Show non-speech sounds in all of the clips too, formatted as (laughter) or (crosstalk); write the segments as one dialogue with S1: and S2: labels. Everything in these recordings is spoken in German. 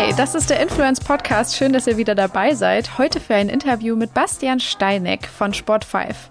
S1: Hi, das ist der Influence Podcast. Schön, dass ihr wieder dabei seid. Heute für ein Interview mit Bastian Steineck von Sport5.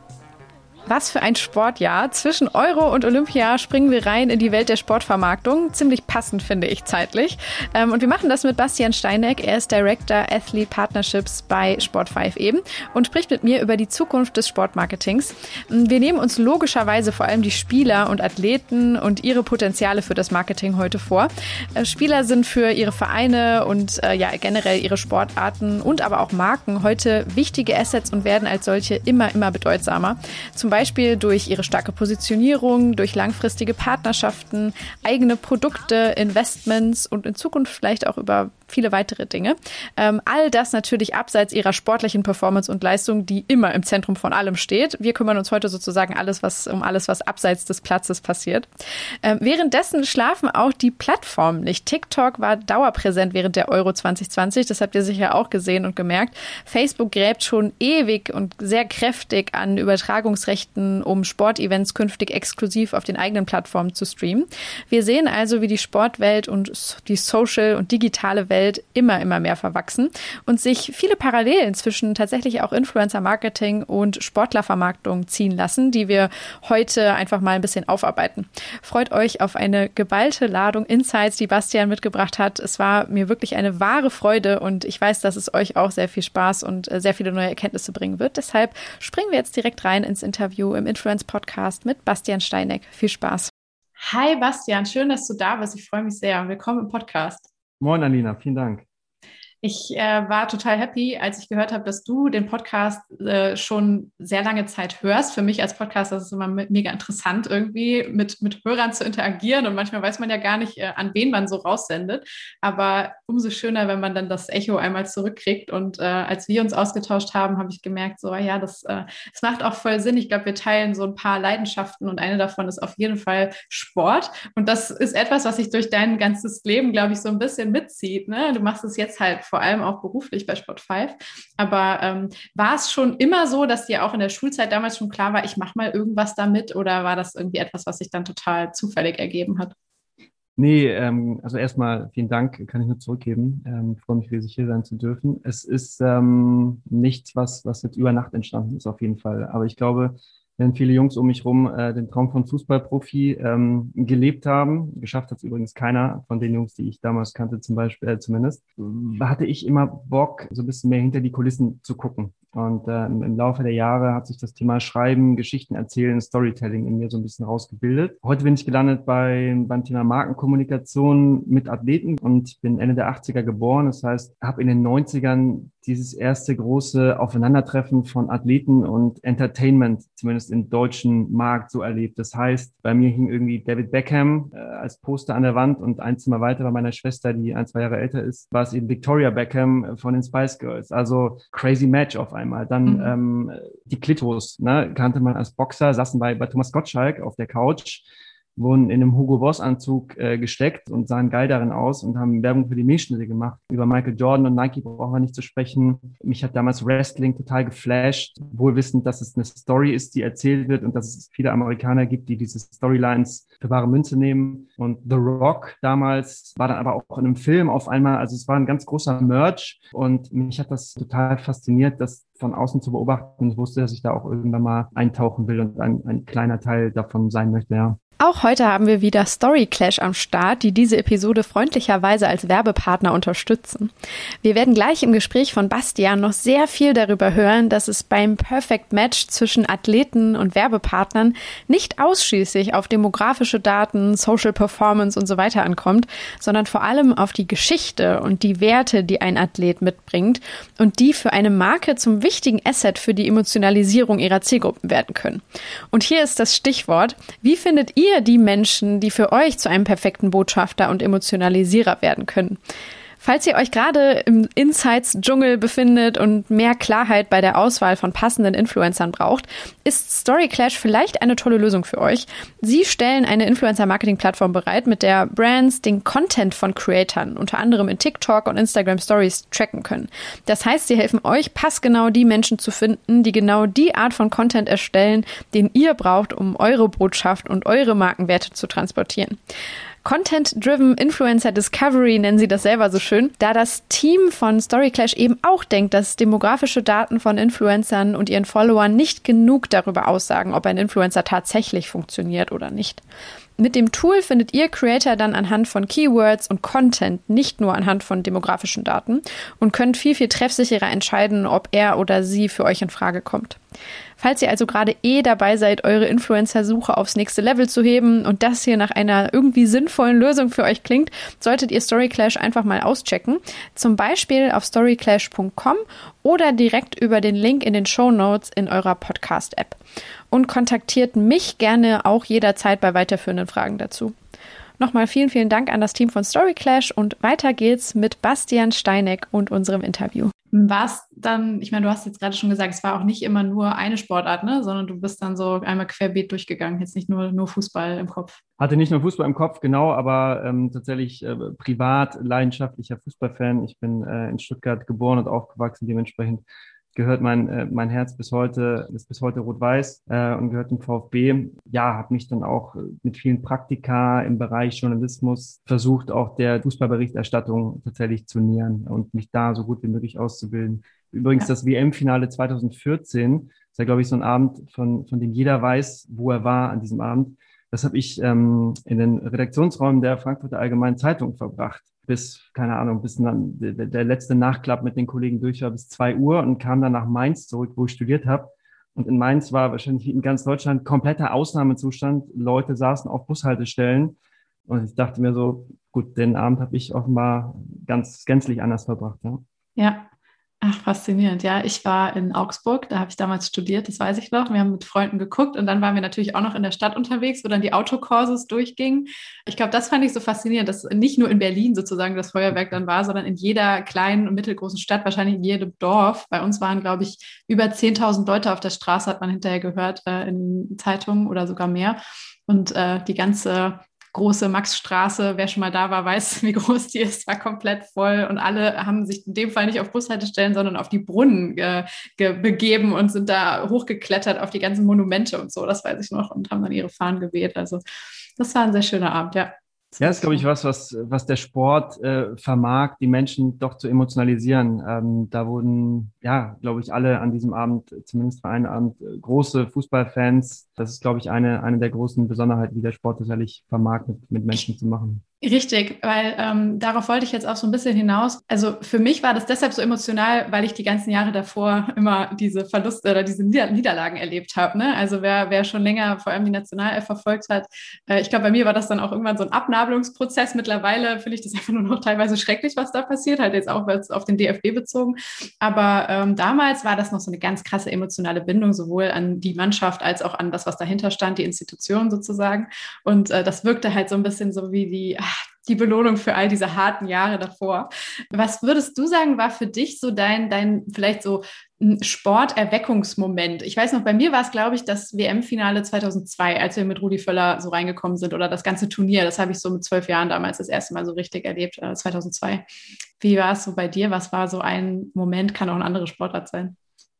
S1: Was für ein Sportjahr. Zwischen Euro und Olympia springen wir rein in die Welt der Sportvermarktung. Ziemlich passend, finde ich, zeitlich. Ähm, und wir machen das mit Bastian Steineck. Er ist Director Athlete Partnerships bei Sport5 eben und spricht mit mir über die Zukunft des Sportmarketings. Wir nehmen uns logischerweise vor allem die Spieler und Athleten und ihre Potenziale für das Marketing heute vor. Äh, Spieler sind für ihre Vereine und äh, ja generell ihre Sportarten und aber auch Marken heute wichtige Assets und werden als solche immer, immer bedeutsamer. Zum Beispiel Beispiel durch ihre starke Positionierung, durch langfristige Partnerschaften, eigene Produkte, Investments und in Zukunft vielleicht auch über viele weitere Dinge. Ähm, all das natürlich abseits ihrer sportlichen Performance und Leistung, die immer im Zentrum von allem steht. Wir kümmern uns heute sozusagen alles, was, um alles, was abseits des Platzes passiert. Ähm, währenddessen schlafen auch die Plattformen nicht. TikTok war dauerpräsent während der Euro 2020. Das habt ihr sicher auch gesehen und gemerkt. Facebook gräbt schon ewig und sehr kräftig an Übertragungsrechten, um Sportevents künftig exklusiv auf den eigenen Plattformen zu streamen. Wir sehen also, wie die Sportwelt und die Social und digitale Welt Welt immer, immer mehr verwachsen und sich viele Parallelen zwischen tatsächlich auch Influencer-Marketing und Sportlervermarktung ziehen lassen, die wir heute einfach mal ein bisschen aufarbeiten. Freut euch auf eine geballte Ladung Insights, die Bastian mitgebracht hat. Es war mir wirklich eine wahre Freude und ich weiß, dass es euch auch sehr viel Spaß und äh, sehr viele neue Erkenntnisse bringen wird. Deshalb springen wir jetzt direkt rein ins Interview im Influence Podcast mit Bastian Steineck. Viel Spaß. Hi Bastian, schön, dass du da bist. Ich freue mich sehr. Willkommen im Podcast.
S2: Moin, Alina, vielen Dank.
S1: Ich äh, war total happy, als ich gehört habe, dass du den Podcast äh, schon sehr lange Zeit hörst. Für mich als Podcaster ist es immer mega interessant, irgendwie mit, mit Hörern zu interagieren. Und manchmal weiß man ja gar nicht, äh, an wen man so raussendet. Aber umso schöner, wenn man dann das Echo einmal zurückkriegt. Und äh, als wir uns ausgetauscht haben, habe ich gemerkt, so, ja, das, äh, das macht auch voll Sinn. Ich glaube, wir teilen so ein paar Leidenschaften und eine davon ist auf jeden Fall Sport. Und das ist etwas, was sich durch dein ganzes Leben, glaube ich, so ein bisschen mitzieht. Ne? Du machst es jetzt halt vor allem auch beruflich bei Sport 5. Aber ähm, war es schon immer so, dass dir auch in der Schulzeit damals schon klar war, ich mache mal irgendwas damit oder war das irgendwie etwas, was sich dann total zufällig ergeben hat?
S2: Nee, ähm, also erstmal vielen Dank, kann ich nur zurückgeben. Ähm, freue mich riesig hier sein zu dürfen. Es ist ähm, nichts, was, was jetzt über Nacht entstanden ist, auf jeden Fall. Aber ich glaube, wenn viele Jungs um mich rum äh, den Traum von Fußballprofi ähm, gelebt haben. Geschafft hat es übrigens keiner von den Jungs, die ich damals kannte, zum Beispiel äh, zumindest. Hatte ich immer Bock, so ein bisschen mehr hinter die Kulissen zu gucken. Und äh, im Laufe der Jahre hat sich das Thema Schreiben, Geschichten erzählen, Storytelling in mir so ein bisschen rausgebildet. Heute bin ich gelandet bei, beim Thema Markenkommunikation mit Athleten und bin Ende der 80er geboren. Das heißt, habe in den 90ern dieses erste große Aufeinandertreffen von Athleten und Entertainment, zumindest im deutschen Markt, so erlebt. Das heißt, bei mir hing irgendwie David Beckham äh, als Poster an der Wand und ein Zimmer weiter bei meiner Schwester, die ein, zwei Jahre älter ist, war es eben Victoria Beckham von den Spice Girls. Also crazy Match auf einmal. Dann mhm. ähm, die Klitos, ne, kannte man als Boxer, saßen bei, bei Thomas Gottschalk auf der Couch wurden in einem Hugo Boss Anzug äh, gesteckt und sahen geil darin aus und haben Werbung für die Milchschnitte gemacht. Über Michael Jordan und Nike brauchen wir nicht zu sprechen. Mich hat damals Wrestling total geflasht, wohl wissend, dass es eine Story ist, die erzählt wird und dass es viele Amerikaner gibt, die diese Storylines für wahre Münze nehmen. Und The Rock damals war dann aber auch in einem Film auf einmal, also es war ein ganz großer Merch und mich hat das total fasziniert, das von außen zu beobachten. Ich wusste, dass ich da auch irgendwann mal eintauchen will und ein, ein kleiner Teil davon sein möchte, ja.
S1: Auch heute haben wir wieder Story Clash am Start, die diese Episode freundlicherweise als Werbepartner unterstützen. Wir werden gleich im Gespräch von Bastian noch sehr viel darüber hören, dass es beim Perfect Match zwischen Athleten und Werbepartnern nicht ausschließlich auf demografische Daten, Social Performance und so weiter ankommt, sondern vor allem auf die Geschichte und die Werte, die ein Athlet mitbringt und die für eine Marke zum wichtigen Asset für die Emotionalisierung ihrer Zielgruppen werden können. Und hier ist das Stichwort, wie findet ihr ihr die Menschen, die für euch zu einem perfekten Botschafter und Emotionalisierer werden können? Falls ihr euch gerade im Insights-Dschungel befindet und mehr Klarheit bei der Auswahl von passenden Influencern braucht, ist Story Clash vielleicht eine tolle Lösung für euch. Sie stellen eine Influencer-Marketing-Plattform bereit, mit der Brands den Content von Creatern, unter anderem in TikTok und Instagram Stories, tracken können. Das heißt, sie helfen euch, passgenau die Menschen zu finden, die genau die Art von Content erstellen, den ihr braucht, um eure Botschaft und eure Markenwerte zu transportieren.
S3: Content-Driven Influencer Discovery nennen sie das selber so schön, da das Team von Storyclash eben auch denkt, dass demografische Daten von Influencern und ihren Followern nicht genug darüber aussagen, ob ein Influencer tatsächlich funktioniert oder nicht. Mit dem Tool findet ihr Creator dann anhand von Keywords und Content, nicht nur anhand von demografischen Daten und könnt viel, viel treffsicherer entscheiden, ob er oder sie für euch in Frage kommt. Falls ihr also gerade eh dabei seid, eure Influencer-Suche aufs nächste Level zu heben und das hier nach einer irgendwie sinnvollen Lösung für euch klingt, solltet ihr Storyclash einfach mal auschecken. Zum Beispiel auf storyclash.com oder direkt über den Link in den Show Notes in eurer Podcast-App. Und kontaktiert mich gerne auch jederzeit bei weiterführenden Fragen dazu. Nochmal vielen, vielen Dank an das Team von Storyclash und weiter geht's mit Bastian Steineck und unserem Interview.
S1: War es dann, ich meine, du hast jetzt gerade schon gesagt, es war auch nicht immer nur eine Sportart, ne? sondern du bist dann so einmal querbeet durchgegangen, jetzt nicht nur, nur Fußball im Kopf.
S2: Hatte nicht nur Fußball im Kopf, genau, aber ähm, tatsächlich äh, privat leidenschaftlicher Fußballfan. Ich bin äh, in Stuttgart geboren und aufgewachsen, dementsprechend gehört mein, äh, mein Herz bis heute, ist bis heute rot-weiß äh, und gehört dem VfB. Ja, habe mich dann auch mit vielen Praktika im Bereich Journalismus versucht, auch der Fußballberichterstattung tatsächlich zu nähern und mich da so gut wie möglich auszubilden. Übrigens das WM-Finale 2014, ist ja, glaube ich, so ein Abend, von, von dem jeder weiß, wo er war an diesem Abend. Das habe ich ähm, in den Redaktionsräumen der Frankfurter Allgemeinen Zeitung verbracht bis, keine Ahnung, bis dann der, letzte Nachklapp mit den Kollegen durch war bis zwei Uhr und kam dann nach Mainz zurück, wo ich studiert habe. Und in Mainz war wahrscheinlich in ganz Deutschland kompletter Ausnahmezustand. Leute saßen auf Bushaltestellen. Und ich dachte mir so, gut, den Abend habe ich offenbar ganz gänzlich anders verbracht.
S1: Ja. ja, Ach, faszinierend. Ja, ich war in Augsburg, da habe ich damals studiert, das weiß ich noch. Wir haben mit Freunden geguckt und dann waren wir natürlich auch noch in der Stadt unterwegs, wo dann die Autokurses durchgingen. Ich glaube, das fand ich so faszinierend, dass nicht nur in Berlin sozusagen das Feuerwerk dann war, sondern in jeder kleinen und mittelgroßen Stadt, wahrscheinlich in jedem Dorf. Bei uns waren, glaube ich, über 10.000 Leute auf der Straße, hat man hinterher gehört, äh, in Zeitungen oder sogar mehr. Und äh, die ganze große Maxstraße, wer schon mal da war, weiß, (laughs) wie groß die ist, war komplett voll und alle haben sich in dem Fall nicht auf Bushaltestellen, sondern auf die Brunnen äh, begeben und sind da hochgeklettert auf die ganzen Monumente und so, das weiß ich noch, und haben dann ihre Fahnen geweht. Also das war ein sehr schöner Abend, ja.
S2: Ja, das ist, glaube ich, was, was, was der Sport äh, vermag, die Menschen doch zu emotionalisieren. Ähm, da wurden, ja, glaube ich, alle an diesem Abend, zumindest für einen Abend, äh, große Fußballfans. Das ist, glaube ich, eine, eine der großen Besonderheiten, die der Sport tatsächlich vermag, mit, mit Menschen zu machen.
S1: Richtig, weil ähm, darauf wollte ich jetzt auch so ein bisschen hinaus. Also für mich war das deshalb so emotional, weil ich die ganzen Jahre davor immer diese Verluste oder diese Nieder Niederlagen erlebt habe. Ne? Also wer, wer schon länger vor allem die Nationalelf verfolgt hat, äh, ich glaube, bei mir war das dann auch irgendwann so ein Abnabelungsprozess. Mittlerweile finde ich das einfach nur noch teilweise schrecklich, was da passiert, halt jetzt auch auf den DFB bezogen. Aber ähm, damals war das noch so eine ganz krasse emotionale Bindung, sowohl an die Mannschaft als auch an das, was dahinter stand, die Institution sozusagen. Und äh, das wirkte halt so ein bisschen so wie die die Belohnung für all diese harten Jahre davor. Was würdest du sagen, war für dich so dein, dein vielleicht so Sporterweckungsmoment? Ich weiß noch, bei mir war es, glaube ich, das WM-Finale 2002, als wir mit Rudi Völler so reingekommen sind oder das ganze Turnier. Das habe ich so mit zwölf Jahren damals das erste Mal so richtig erlebt, äh, 2002. Wie war es so bei dir? Was war so ein Moment? Kann auch ein anderer Sportart sein.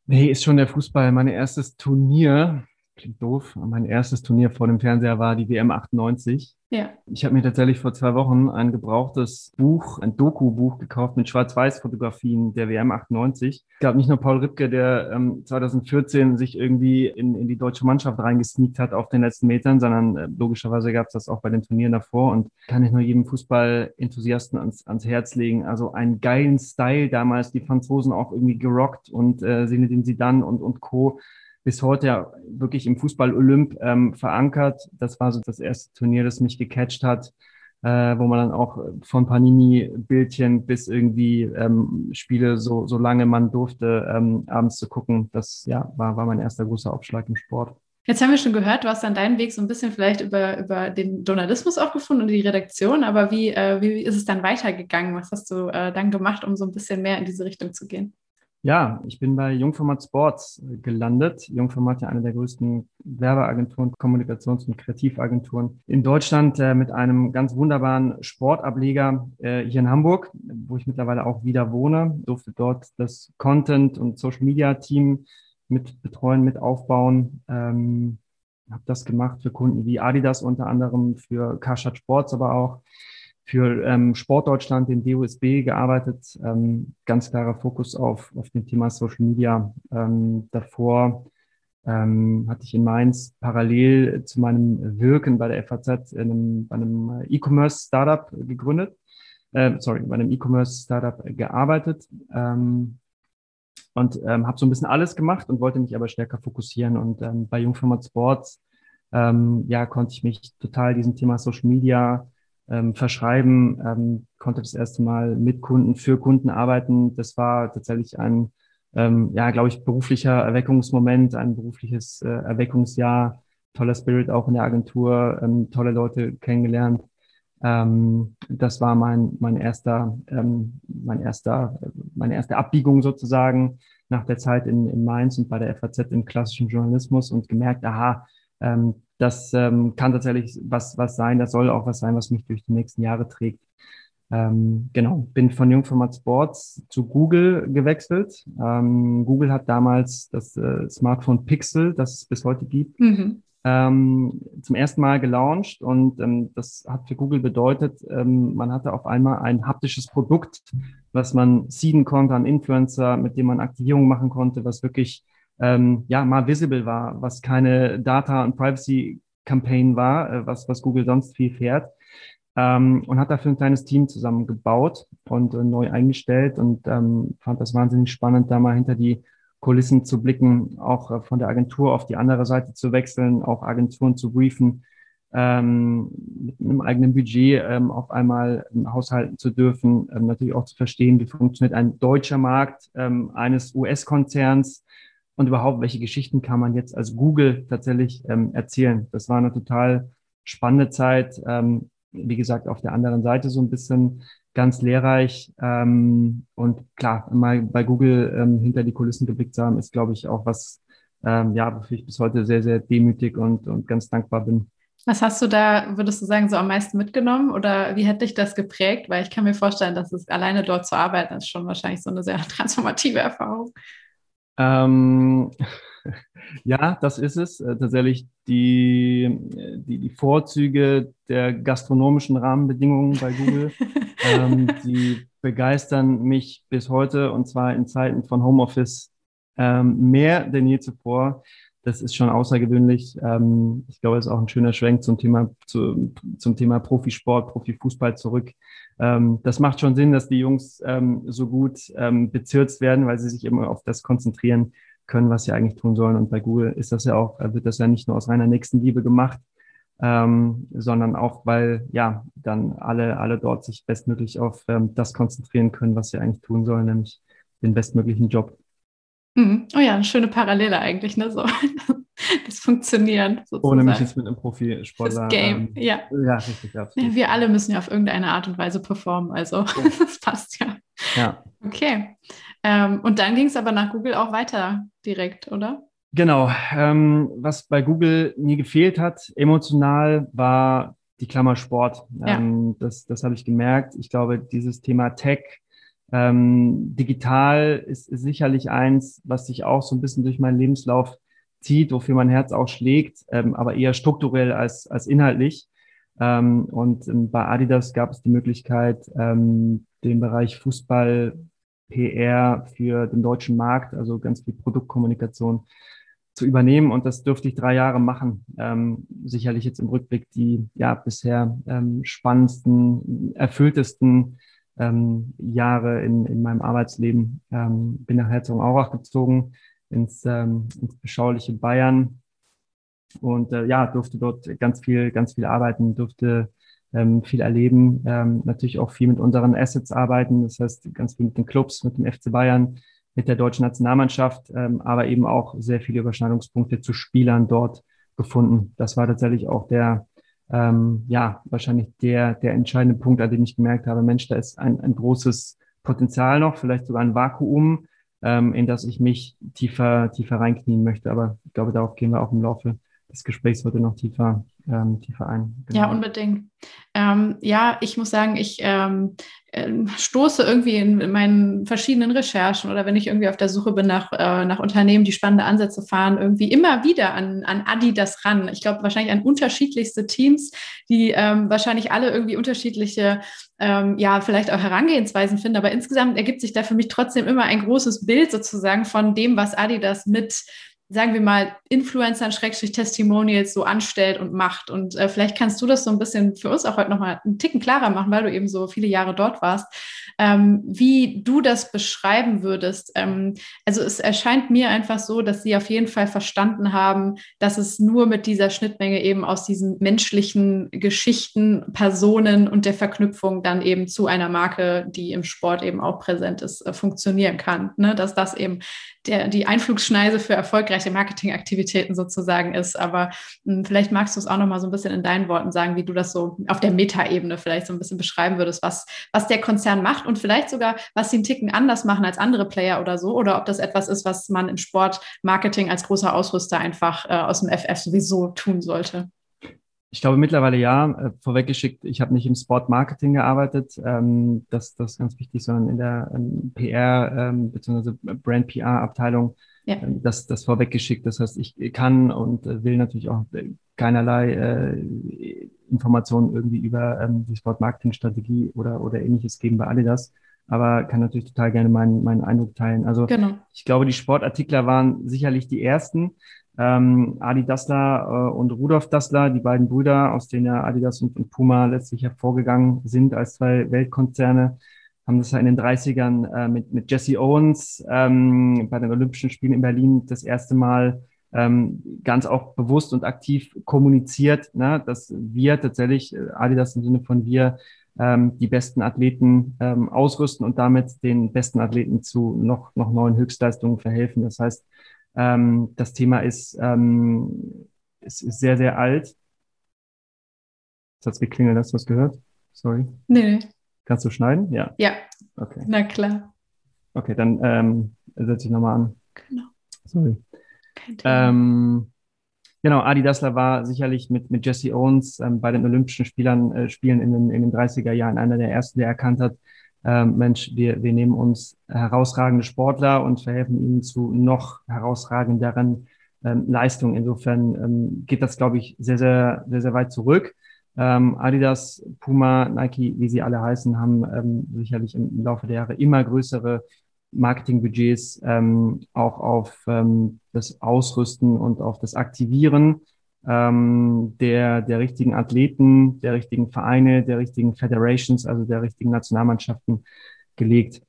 S2: Nee, ist schon der Fußball. Mein erstes Turnier, klingt doof, mein erstes Turnier vor dem Fernseher war die WM 98. Ja. Ich habe mir tatsächlich vor zwei Wochen ein gebrauchtes Buch, ein Doku-Buch gekauft mit Schwarz-Weiß-Fotografien der WM 98. Es gab nicht nur Paul Ripke, der ähm, 2014 sich irgendwie in, in die deutsche Mannschaft reingesneakt hat auf den letzten Metern, sondern äh, logischerweise gab es das auch bei den Turnieren davor und kann ich nur jedem Fußball-Enthusiasten ans, ans Herz legen. Also einen geilen Style damals, die Franzosen auch irgendwie gerockt und äh, Zinedine Zidane und, und Co bis heute ja wirklich im Fußball Olymp ähm, verankert. Das war so das erste Turnier, das mich gecatcht hat, äh, wo man dann auch von Panini-Bildchen bis irgendwie ähm, Spiele, so, so lange man durfte, ähm, abends zu gucken. Das ja, war, war mein erster großer Aufschlag im Sport.
S1: Jetzt haben wir schon gehört, du hast dann deinen Weg so ein bisschen vielleicht über, über den Journalismus auch gefunden und die Redaktion, aber wie, äh, wie ist es dann weitergegangen? Was hast du äh, dann gemacht, um so ein bisschen mehr in diese Richtung zu gehen?
S2: Ja, ich bin bei Jungformat Sports äh, gelandet. Jungformat ja eine der größten Werbeagenturen, Kommunikations- und Kreativagenturen in Deutschland äh, mit einem ganz wunderbaren Sportableger äh, hier in Hamburg, wo ich mittlerweile auch wieder wohne. Durfte dort das Content- und Social-Media-Team mit betreuen, mit aufbauen. Ähm, habe das gemacht für Kunden wie Adidas unter anderem, für Karstadt Sports aber auch, für ähm, Sportdeutschland, den DOSB gearbeitet. Ähm, ganz klarer Fokus auf, auf dem Thema Social Media. Ähm, davor ähm, hatte ich in Mainz parallel zu meinem Wirken bei der FAZ in einem, bei einem E-Commerce-Startup gegründet. Äh, sorry, bei einem E-Commerce-Startup gearbeitet. Ähm, und ähm, habe so ein bisschen alles gemacht und wollte mich aber stärker fokussieren. Und ähm, bei Jungformat Sports ähm, ja, konnte ich mich total diesem Thema Social Media ähm, verschreiben, ähm, konnte das erste Mal mit Kunden, für Kunden arbeiten. Das war tatsächlich ein, ähm, ja, glaube ich, beruflicher Erweckungsmoment, ein berufliches äh, Erweckungsjahr. Toller Spirit auch in der Agentur, ähm, tolle Leute kennengelernt. Ähm, das war mein, mein erster, ähm, mein erster, meine erste Abbiegung sozusagen nach der Zeit in, in Mainz und bei der FAZ im klassischen Journalismus und gemerkt, aha, ähm, das ähm, kann tatsächlich was, was sein, das soll auch was sein, was mich durch die nächsten Jahre trägt. Ähm, genau, bin von Jungformat Sports zu Google gewechselt. Ähm, Google hat damals das äh, Smartphone Pixel, das es bis heute gibt, mhm. ähm, zum ersten Mal gelauncht und ähm, das hat für Google bedeutet, ähm, man hatte auf einmal ein haptisches Produkt, was man seeden konnte an Influencer, mit dem man Aktivierung machen konnte, was wirklich ähm, ja mal visible war, was keine Data- und Privacy-Campaign war, äh, was, was Google sonst viel fährt. Ähm, und hat dafür ein kleines Team zusammengebaut und äh, neu eingestellt und ähm, fand das wahnsinnig spannend, da mal hinter die Kulissen zu blicken, auch äh, von der Agentur auf die andere Seite zu wechseln, auch Agenturen zu briefen, ähm, mit einem eigenen Budget ähm, auf einmal ähm, haushalten zu dürfen, ähm, natürlich auch zu verstehen, wie funktioniert ein deutscher Markt ähm, eines US-Konzerns, und überhaupt, welche Geschichten kann man jetzt als Google tatsächlich ähm, erzählen. Das war eine total spannende Zeit. Ähm, wie gesagt, auf der anderen Seite so ein bisschen ganz lehrreich. Ähm, und klar, mal bei Google ähm, hinter die Kulissen geblickt zu haben, ist, glaube ich, auch was, ähm, ja, wofür ich bis heute sehr, sehr demütig und, und ganz dankbar bin.
S1: Was hast du da, würdest du sagen, so am meisten mitgenommen oder wie hat dich das geprägt? Weil ich kann mir vorstellen, dass es alleine dort zu arbeiten ist schon wahrscheinlich so eine sehr (laughs) transformative Erfahrung.
S2: Ähm, (laughs) ja, das ist es. Äh, tatsächlich die, die, die Vorzüge der gastronomischen Rahmenbedingungen bei Google, (laughs) ähm, die begeistern mich bis heute und zwar in Zeiten von Homeoffice ähm, mehr denn je zuvor. Das ist schon außergewöhnlich. Ähm, ich glaube, es ist auch ein schöner Schwenk zum Thema, zu, zum Thema Profisport, Profifußball zurück ähm, das macht schon Sinn, dass die Jungs ähm, so gut ähm, bezirzt werden, weil sie sich immer auf das konzentrieren können, was sie eigentlich tun sollen. Und bei Google ist das ja auch, äh, wird das ja nicht nur aus reiner Nächstenliebe gemacht, ähm, sondern auch, weil ja dann alle, alle dort sich bestmöglich auf ähm, das konzentrieren können, was sie eigentlich tun sollen, nämlich den bestmöglichen Job.
S1: Mhm. Oh ja, eine schöne Parallele eigentlich, ne? So (laughs) das Funktionieren.
S2: Sozusagen. Ohne mich jetzt mit einem Profisportler.
S1: Das Game, ähm, ja. Ja, richtig. Absolut. Wir alle müssen ja auf irgendeine Art und Weise performen, also ja. (laughs) das passt ja. Ja. Okay. Ähm, und dann ging es aber nach Google auch weiter direkt, oder?
S2: Genau. Ähm, was bei Google nie gefehlt hat, emotional, war die Klammer Sport. Ja. Ähm, das das habe ich gemerkt. Ich glaube, dieses Thema Tech, ähm, digital ist, ist sicherlich eins, was sich auch so ein bisschen durch meinen Lebenslauf zieht, wofür mein Herz auch schlägt, ähm, aber eher strukturell als, als inhaltlich. Ähm, und ähm, bei Adidas gab es die Möglichkeit, ähm, den Bereich Fußball, PR für den deutschen Markt, also ganz viel Produktkommunikation zu übernehmen. Und das dürfte ich drei Jahre machen. Ähm, sicherlich jetzt im Rückblick die ja bisher ähm, spannendsten, erfülltesten ähm, Jahre in, in meinem Arbeitsleben. Ähm, bin nach Herzogenaurach gezogen, ins, ähm, ins beschauliche Bayern und äh, ja, durfte dort ganz viel, ganz viel arbeiten, durfte ähm, viel erleben, ähm, natürlich auch viel mit unseren Assets arbeiten, das heißt ganz viel mit den Clubs, mit dem FC Bayern, mit der deutschen Nationalmannschaft, ähm, aber eben auch sehr viele Überschneidungspunkte zu Spielern dort gefunden. Das war tatsächlich auch der, ähm, ja, wahrscheinlich der, der entscheidende Punkt, an dem ich gemerkt habe, Mensch, da ist ein, ein großes Potenzial noch, vielleicht sogar ein Vakuum, ähm, in das ich mich tiefer, tiefer reinknien möchte. Aber ich glaube, darauf gehen wir auch im Laufe des Gesprächs heute noch tiefer ähm, tiefer ein.
S1: Genau. Ja, unbedingt. Ähm, ja, ich muss sagen, ich ähm, äh, stoße irgendwie in, in, meinen verschiedenen Recherchen oder wenn ich irgendwie auf der Suche bin nach, äh, nach Unternehmen, die spannende Ansätze fahren, irgendwie immer wieder an, an Adidas ran. Ich glaube, wahrscheinlich an unterschiedlichste Teams, die ähm, wahrscheinlich alle irgendwie unterschiedliche, ähm, ja, vielleicht auch Herangehensweisen finden. Aber insgesamt ergibt sich da für mich trotzdem immer ein großes Bild sozusagen von dem, was Adidas mit sagen wir mal, Influencern, Schrägstrich Testimonials so anstellt und macht. Und äh, vielleicht kannst du das so ein bisschen für uns auch heute nochmal einen Ticken klarer machen, weil du eben so viele Jahre dort warst, ähm, wie du das beschreiben würdest. Ähm, also es erscheint mir einfach so, dass sie auf jeden Fall verstanden haben, dass es nur mit dieser Schnittmenge eben aus diesen menschlichen Geschichten, Personen und der Verknüpfung dann eben zu einer Marke, die im Sport eben auch präsent ist, äh, funktionieren kann. Ne? Dass das eben der, die Einflugschneise für erfolgreiche Marketingaktivitäten sozusagen ist. Aber mh, hm, vielleicht magst du es auch noch mal so ein bisschen in deinen Worten sagen, wie du das so auf der Metaebene vielleicht so ein bisschen beschreiben würdest, was, was der Konzern macht und vielleicht sogar, was sie einen Ticken anders machen als andere Player oder so, oder ob das etwas ist, was man im Sportmarketing als großer Ausrüster einfach äh, aus dem FF sowieso tun sollte.
S2: Ich glaube mittlerweile ja. Äh, vorweggeschickt, ich habe nicht im Sportmarketing gearbeitet, ähm, das, das ist ganz wichtig, sondern in der ähm, PR ähm, bzw. Brand PR Abteilung. Ja. Ähm, das, das vorweggeschickt. Das heißt, ich kann und äh, will natürlich auch äh, keinerlei äh, Informationen irgendwie über ähm, die Sportmarketing-Strategie oder, oder ähnliches geben bei Adidas aber kann natürlich total gerne meinen, meinen Eindruck teilen. Also genau. ich glaube, die Sportartikler waren sicherlich die ersten, ähm, Adi Dassler äh, und Rudolf Dassler, die beiden Brüder, aus denen ja Adidas und, und, Puma letztlich hervorgegangen sind als zwei Weltkonzerne, haben das ja in den 30ern äh, mit, mit Jesse Owens ähm, bei den Olympischen Spielen in Berlin das erste Mal ähm, ganz auch bewusst und aktiv kommuniziert, ne, dass wir tatsächlich, äh, Adidas im Sinne von wir, ähm, die besten Athleten ähm, ausrüsten und damit den besten Athleten zu noch, noch neuen Höchstleistungen verhelfen. Das heißt, ähm, das Thema ist, ähm, ist, ist sehr, sehr alt. Das hat's geklingelt, hast du was gehört? Sorry. Nee. Kannst du schneiden? Ja.
S1: Ja. Okay. Na klar.
S2: Okay, dann ähm, setze ich nochmal an. Genau. Sorry. Kein Thema. Ähm, genau, Adi Dassler war sicherlich mit, mit Jesse Owens ähm, bei den Olympischen Spielern, äh, Spielen in den, in den 30er Jahren einer der ersten, der erkannt hat, ähm, Mensch, wir, wir nehmen uns herausragende Sportler und verhelfen ihnen zu noch herausragenderen ähm, Leistungen. Insofern ähm, geht das, glaube ich, sehr, sehr, sehr, sehr weit zurück. Ähm, Adidas, Puma, Nike, wie sie alle heißen, haben ähm, sicherlich im Laufe der Jahre immer größere Marketingbudgets ähm, auch auf ähm, das Ausrüsten und auf das Aktivieren ähm, der, der richtigen Athleten, der richtigen Vereine, der richtigen Federations, also der richtigen Nationalmannschaften gelegt.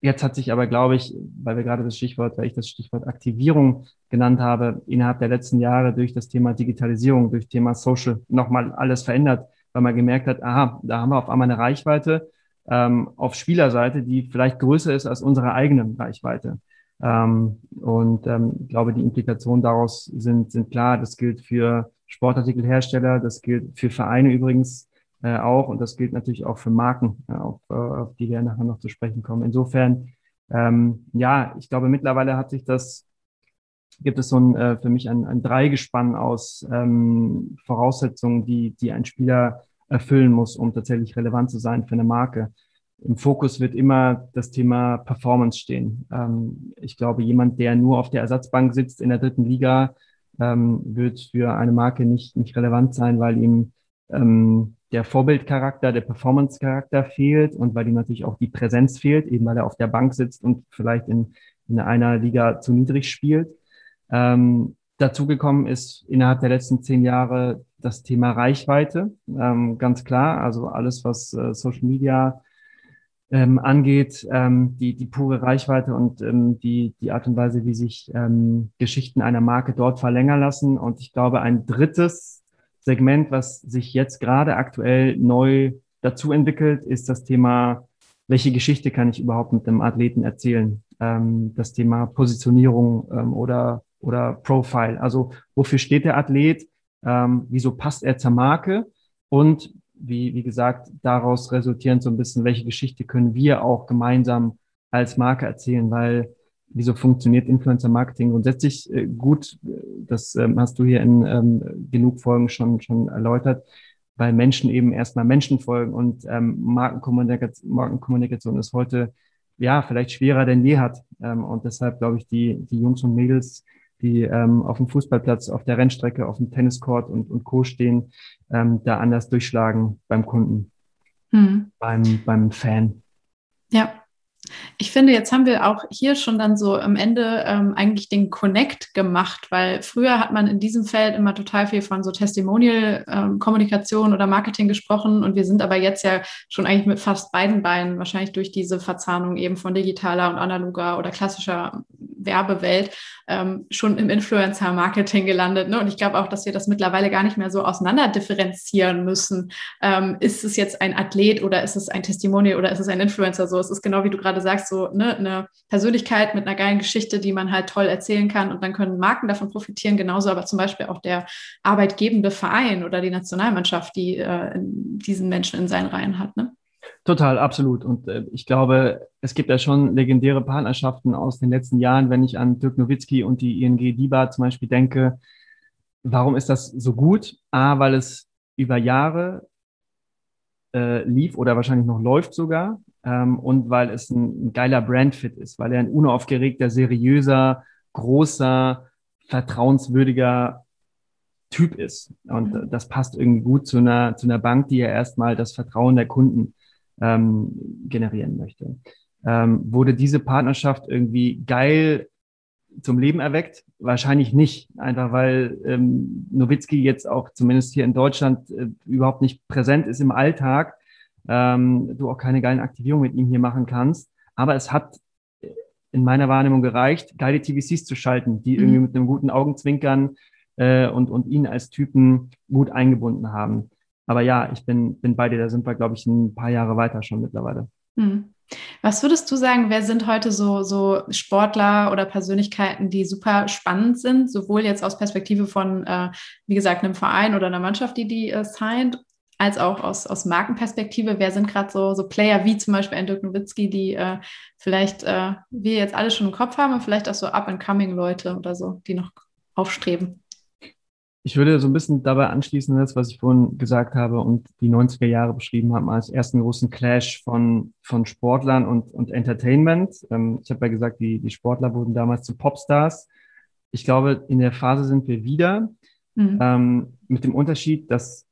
S2: Jetzt hat sich aber, glaube ich, weil wir gerade das Stichwort, weil ich das Stichwort Aktivierung genannt habe, innerhalb der letzten Jahre durch das Thema Digitalisierung, durch Thema Social nochmal alles verändert, weil man gemerkt hat, aha, da haben wir auf einmal eine Reichweite ähm, auf Spielerseite, die vielleicht größer ist als unsere eigene Reichweite. Ähm, und ähm, glaube, die Implikationen daraus sind, sind klar. Das gilt für Sportartikelhersteller, das gilt für Vereine übrigens äh, auch und das gilt natürlich auch für Marken, äh, auf, äh, auf die wir nachher noch zu sprechen kommen. Insofern, ähm, ja, ich glaube, mittlerweile hat sich das, gibt es so ein, äh, für mich ein, ein Dreigespann aus ähm, Voraussetzungen, die, die ein Spieler erfüllen muss, um tatsächlich relevant zu sein für eine Marke im Fokus wird immer das Thema Performance stehen. Ähm, ich glaube, jemand, der nur auf der Ersatzbank sitzt in der dritten Liga, ähm, wird für eine Marke nicht, nicht relevant sein, weil ihm ähm, der Vorbildcharakter, der Performance-Charakter fehlt und weil ihm natürlich auch die Präsenz fehlt, eben weil er auf der Bank sitzt und vielleicht in, in einer Liga zu niedrig spielt. Ähm, dazugekommen ist innerhalb der letzten zehn Jahre das Thema Reichweite, ähm, ganz klar. Also alles, was äh, Social Media ähm, angeht, ähm, die, die pure Reichweite und ähm, die, die Art und Weise, wie sich ähm, Geschichten einer Marke dort verlängern lassen. Und ich glaube, ein drittes Segment, was sich jetzt gerade aktuell neu dazu entwickelt, ist das Thema, welche Geschichte kann ich überhaupt mit dem Athleten erzählen? Ähm, das Thema Positionierung ähm, oder, oder Profile. Also wofür steht der Athlet? Ähm, wieso passt er zur Marke? Und wie, wie gesagt, daraus resultierend so ein bisschen, welche Geschichte können wir auch gemeinsam als Marke erzählen, weil wieso funktioniert Influencer-Marketing grundsätzlich äh, gut. Das ähm, hast du hier in ähm, genug Folgen schon, schon erläutert, weil Menschen eben erstmal Menschen folgen und ähm, Markenkommunikation, Markenkommunikation ist heute ja vielleicht schwerer denn je hat. Und deshalb glaube ich, die, die Jungs und Mädels, die ähm, auf dem Fußballplatz, auf der Rennstrecke, auf dem Tenniscourt und, und Co. stehen, ähm, da anders durchschlagen beim Kunden, hm. beim, beim Fan.
S1: Ja, ich finde, jetzt haben wir auch hier schon dann so am Ende ähm, eigentlich den Connect gemacht, weil früher hat man in diesem Feld immer total viel von so Testimonial-Kommunikation ähm, oder Marketing gesprochen und wir sind aber jetzt ja schon eigentlich mit fast beiden Beinen wahrscheinlich durch diese Verzahnung eben von digitaler und analoger oder klassischer Werbewelt ähm, schon im Influencer-Marketing gelandet. Ne? Und ich glaube auch, dass wir das mittlerweile gar nicht mehr so auseinander differenzieren müssen. Ähm, ist es jetzt ein Athlet oder ist es ein Testimonial oder ist es ein Influencer? So, es ist genau wie du gerade sagst, so ne, eine Persönlichkeit mit einer geilen Geschichte, die man halt toll erzählen kann und dann können Marken davon profitieren, genauso aber zum Beispiel auch der arbeitgebende Verein oder die Nationalmannschaft, die äh, diesen Menschen in seinen Reihen hat. Ne?
S2: Total, absolut. Und äh, ich glaube, es gibt ja schon legendäre Partnerschaften aus den letzten Jahren, wenn ich an Dirk Nowitzki und die ING DIBA zum Beispiel denke. Warum ist das so gut? A, weil es über Jahre äh, lief oder wahrscheinlich noch läuft sogar ähm, und weil es ein, ein geiler Brandfit ist, weil er ein unaufgeregter, seriöser, großer, vertrauenswürdiger Typ ist. Und mhm. das passt irgendwie gut zu einer, zu einer Bank, die ja erstmal das Vertrauen der Kunden ähm, generieren möchte. Ähm, wurde diese Partnerschaft irgendwie geil zum Leben erweckt? Wahrscheinlich nicht, einfach weil ähm, Nowitzki jetzt auch zumindest hier in Deutschland äh, überhaupt nicht präsent ist im Alltag ähm, du auch keine geilen Aktivierungen mit ihm hier machen kannst. Aber es hat in meiner Wahrnehmung gereicht, geile TVCs zu schalten, die mhm. irgendwie mit einem guten Augenzwinkern äh, und, und ihn als Typen gut eingebunden haben. Aber ja, ich bin, bin bei dir, da sind wir, glaube ich, ein paar Jahre weiter schon mittlerweile. Mhm.
S1: Was würdest du sagen, wer sind heute so, so Sportler oder Persönlichkeiten, die super spannend sind, sowohl jetzt aus Perspektive von, äh, wie gesagt, einem Verein oder einer Mannschaft, die die äh, signed, als auch aus, aus Markenperspektive. Wer sind gerade so, so Player wie zum Beispiel ein Dirk Nowitzki, die äh, vielleicht äh, wir jetzt alle schon im Kopf haben und vielleicht auch so Up-and-Coming-Leute oder so, die noch aufstreben?
S2: Ich würde so ein bisschen dabei anschließen, das, was ich vorhin gesagt habe und die 90er Jahre beschrieben haben als ersten großen Clash von, von Sportlern und, und Entertainment. Ähm, ich habe ja gesagt, die, die Sportler wurden damals zu Popstars. Ich glaube, in der Phase sind wir wieder. Mhm. Ähm, mit dem Unterschied, dass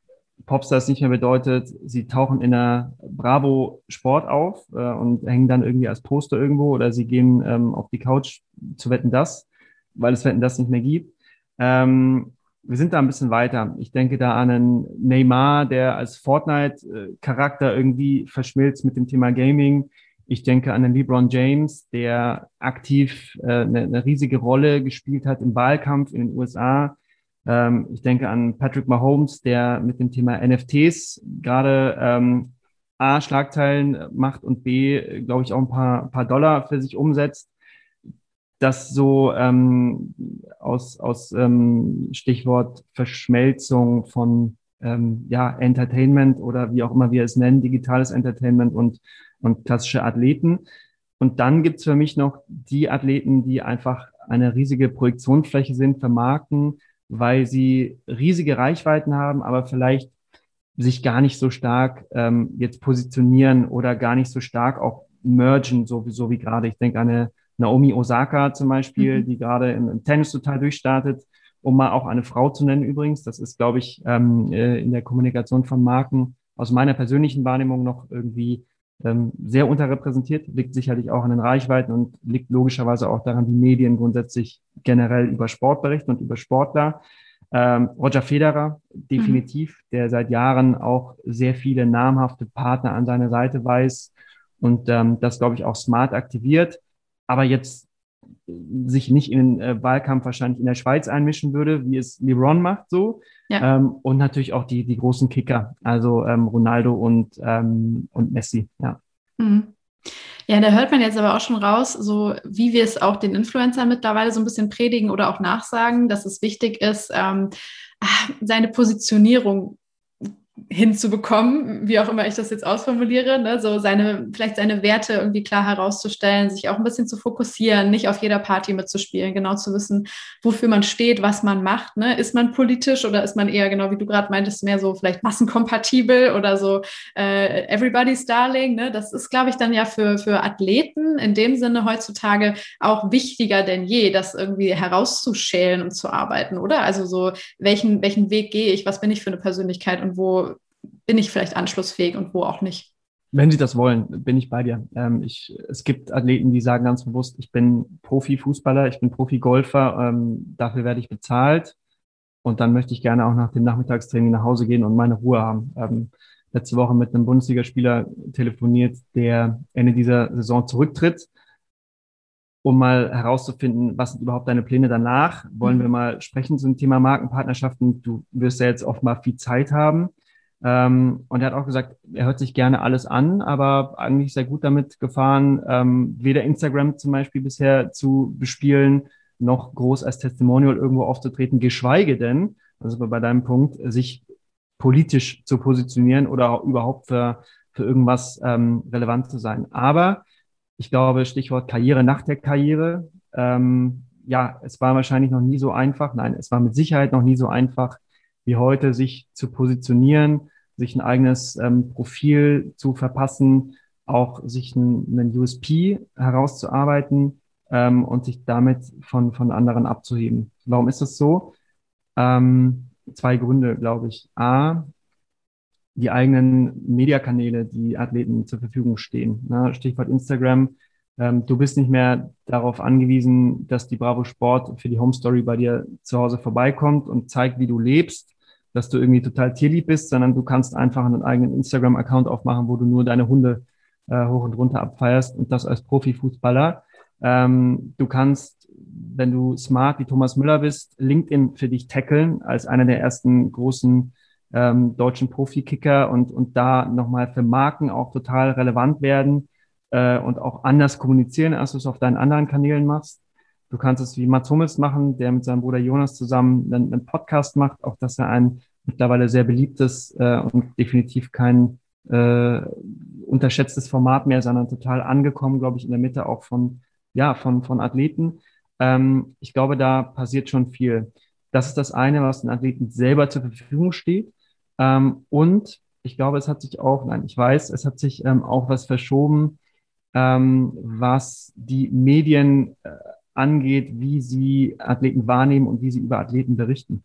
S2: Popstars nicht mehr bedeutet, sie tauchen in der Bravo Sport auf äh, und hängen dann irgendwie als Poster irgendwo oder sie gehen ähm, auf die Couch zu Wetten das, weil es Wetten das nicht mehr gibt. Ähm, wir sind da ein bisschen weiter. Ich denke da an einen Neymar, der als Fortnite-Charakter irgendwie verschmilzt mit dem Thema Gaming. Ich denke an den LeBron James, der aktiv äh, eine, eine riesige Rolle gespielt hat im Wahlkampf in den USA ähm, ich denke an Patrick Mahomes, der mit dem Thema NFTs gerade ähm, A, Schlagzeilen macht und B, glaube ich, auch ein paar, paar Dollar für sich umsetzt. Das so ähm, aus, aus ähm, Stichwort Verschmelzung von ähm, ja, Entertainment oder wie auch immer wir es nennen, digitales Entertainment und, und klassische Athleten. Und dann gibt's für mich noch die Athleten, die einfach eine riesige Projektionsfläche sind für Marken, weil sie riesige Reichweiten haben, aber vielleicht sich gar nicht so stark ähm, jetzt positionieren oder gar nicht so stark auch mergen, so, so wie gerade. Ich denke an eine Naomi Osaka zum Beispiel, mhm. die gerade im, im, Tennis total durchstartet, um mal auch eine Frau zu nennen übrigens. Das ist, glaube ich, ähm, äh, in der Kommunikation von Marken aus meiner persönlichen Wahrnehmung noch irgendwie ähm, sehr unterrepräsentiert, liegt sicherlich auch an den Reichweiten und liegt logischerweise auch daran, wie Medien grundsätzlich generell über Sport berichten und über Sportler. Ähm, Roger Federer, definitiv, mhm. der seit Jahren auch sehr viele namhafte Partner an seiner Seite weiß und ähm, das, glaube ich, auch smart aktiviert, aber jetzt sich nicht in den äh, Wahlkampf wahrscheinlich in der Schweiz einmischen würde, wie es LeBron macht, so. Ja. Ähm, und natürlich auch die, die großen Kicker, also ähm, Ronaldo und, ähm, und Messi, ja.
S1: Mhm. Ja, da hört man jetzt aber auch schon raus, so wie wir es auch den Influencern mittlerweile so ein bisschen predigen oder auch nachsagen, dass es wichtig ist, ähm, seine Positionierung hinzubekommen, wie auch immer ich das jetzt ausformuliere, ne? so seine, vielleicht seine Werte irgendwie klar herauszustellen, sich auch ein bisschen zu fokussieren, nicht auf jeder Party mitzuspielen, genau zu wissen, wofür man steht, was man macht. Ne? Ist man politisch oder ist man eher, genau wie du gerade meintest, mehr so vielleicht massenkompatibel oder so äh, everybody's darling. Ne? Das ist, glaube ich, dann ja für, für Athleten in dem Sinne heutzutage auch wichtiger denn je, das irgendwie herauszuschälen und zu arbeiten, oder? Also so, welchen, welchen Weg gehe ich, was bin ich für eine Persönlichkeit und wo bin ich vielleicht anschlussfähig und wo auch nicht.
S2: Wenn Sie das wollen, bin ich bei dir. Ähm, ich, es gibt Athleten, die sagen ganz bewusst, ich bin Profi-Fußballer, ich bin Profi-Golfer, ähm, dafür werde ich bezahlt und dann möchte ich gerne auch nach dem Nachmittagstraining nach Hause gehen und meine Ruhe haben. Ähm, letzte Woche mit einem Bundesligaspieler telefoniert, der Ende dieser Saison zurücktritt, um mal herauszufinden, was sind überhaupt deine Pläne danach. Wollen wir mhm. mal sprechen zum Thema Markenpartnerschaften? Du wirst ja jetzt oft mal viel Zeit haben. Ähm, und er hat auch gesagt, er hört sich gerne alles an, aber eigentlich sehr gut damit gefahren, ähm, weder Instagram zum Beispiel bisher zu bespielen, noch groß als Testimonial irgendwo aufzutreten, geschweige denn, also bei deinem Punkt, sich politisch zu positionieren oder überhaupt für, für irgendwas ähm, relevant zu sein. Aber ich glaube, Stichwort Karriere nach der Karriere, ähm, ja, es war wahrscheinlich noch nie so einfach, nein, es war mit Sicherheit noch nie so einfach, wie heute, sich zu positionieren, sich ein eigenes ähm, Profil zu verpassen, auch sich ein, einen USP herauszuarbeiten ähm, und sich damit von, von anderen abzuheben. Warum ist das so? Ähm, zwei Gründe, glaube ich. A, die eigenen Mediakanäle, die Athleten zur Verfügung stehen. Ne? Stichwort Instagram. Ähm, du bist nicht mehr darauf angewiesen, dass die Bravo Sport für die Home Story bei dir zu Hause vorbeikommt und zeigt, wie du lebst, dass du irgendwie total tierlieb bist, sondern du kannst einfach einen eigenen Instagram-Account aufmachen, wo du nur deine Hunde äh, hoch und runter abfeierst und das als Profifußballer. Ähm, du kannst, wenn du smart wie Thomas Müller bist, LinkedIn für dich tackeln als einer der ersten großen ähm, deutschen Profikicker und, und da nochmal für Marken auch total relevant werden äh, und auch anders kommunizieren, als du es auf deinen anderen Kanälen machst. Du kannst es wie Mats Hummels machen, der mit seinem Bruder Jonas zusammen einen, einen Podcast macht, auch dass er ein mittlerweile sehr beliebtes äh, und definitiv kein äh, unterschätztes Format mehr, sondern total angekommen, glaube ich, in der Mitte auch von, ja, von, von Athleten. Ähm, ich glaube, da passiert schon viel. Das ist das eine, was den Athleten selber zur Verfügung steht. Ähm, und ich glaube, es hat sich auch, nein, ich weiß, es hat sich ähm, auch was verschoben, ähm, was die Medien äh, angeht, wie sie Athleten wahrnehmen und wie sie über Athleten berichten.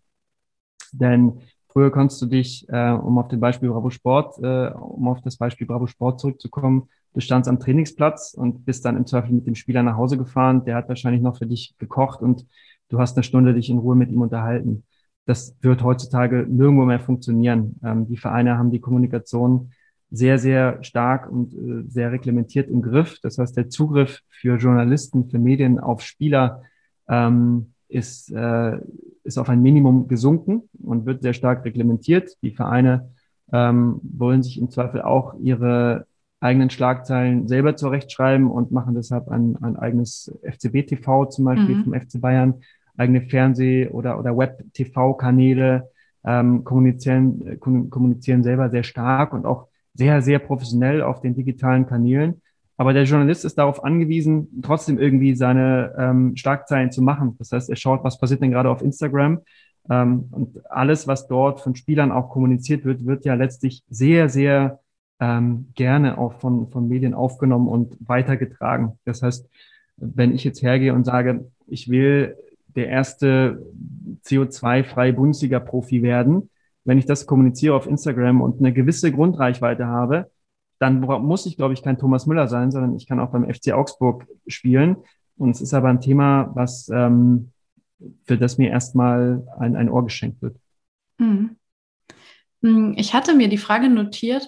S2: Denn früher konntest du dich, äh, um auf den Beispiel Bravo Sport, äh, um auf das Beispiel Bravo Sport zurückzukommen, du standst am Trainingsplatz und bist dann im Zweifel mit dem Spieler nach Hause gefahren. Der hat wahrscheinlich noch für dich gekocht und du hast eine Stunde dich in Ruhe mit ihm unterhalten. Das wird heutzutage nirgendwo mehr funktionieren. Ähm, die Vereine haben die Kommunikation sehr, sehr stark und äh, sehr reglementiert im Griff. Das heißt, der Zugriff für Journalisten, für Medien auf Spieler ähm, ist, äh, ist auf ein Minimum gesunken und wird sehr stark reglementiert. Die Vereine ähm, wollen sich im Zweifel auch ihre eigenen Schlagzeilen selber zurechtschreiben und machen deshalb ein, ein eigenes FCB-TV zum Beispiel mhm. vom FC Bayern, eigene Fernseh- oder, oder Web-TV-Kanäle, ähm, kommunizieren, äh, kommunizieren selber sehr stark und auch sehr, sehr professionell auf den digitalen Kanälen. Aber der Journalist ist darauf angewiesen, trotzdem irgendwie seine ähm, Schlagzeilen zu machen. Das heißt, er schaut, was passiert denn gerade auf Instagram. Ähm, und alles, was dort von Spielern auch kommuniziert wird, wird ja letztlich sehr, sehr ähm, gerne auch von, von Medien aufgenommen und weitergetragen. Das heißt, wenn ich jetzt hergehe und sage, ich will der erste CO2-freie Bundesliga-Profi werden, wenn ich das kommuniziere auf Instagram und eine gewisse Grundreichweite habe, dann muss ich, glaube ich, kein Thomas Müller sein, sondern ich kann auch beim FC Augsburg spielen. Und es ist aber ein Thema, was ähm, für das mir erstmal ein, ein Ohr geschenkt wird.
S1: Hm. hm. Ich hatte mir die Frage notiert,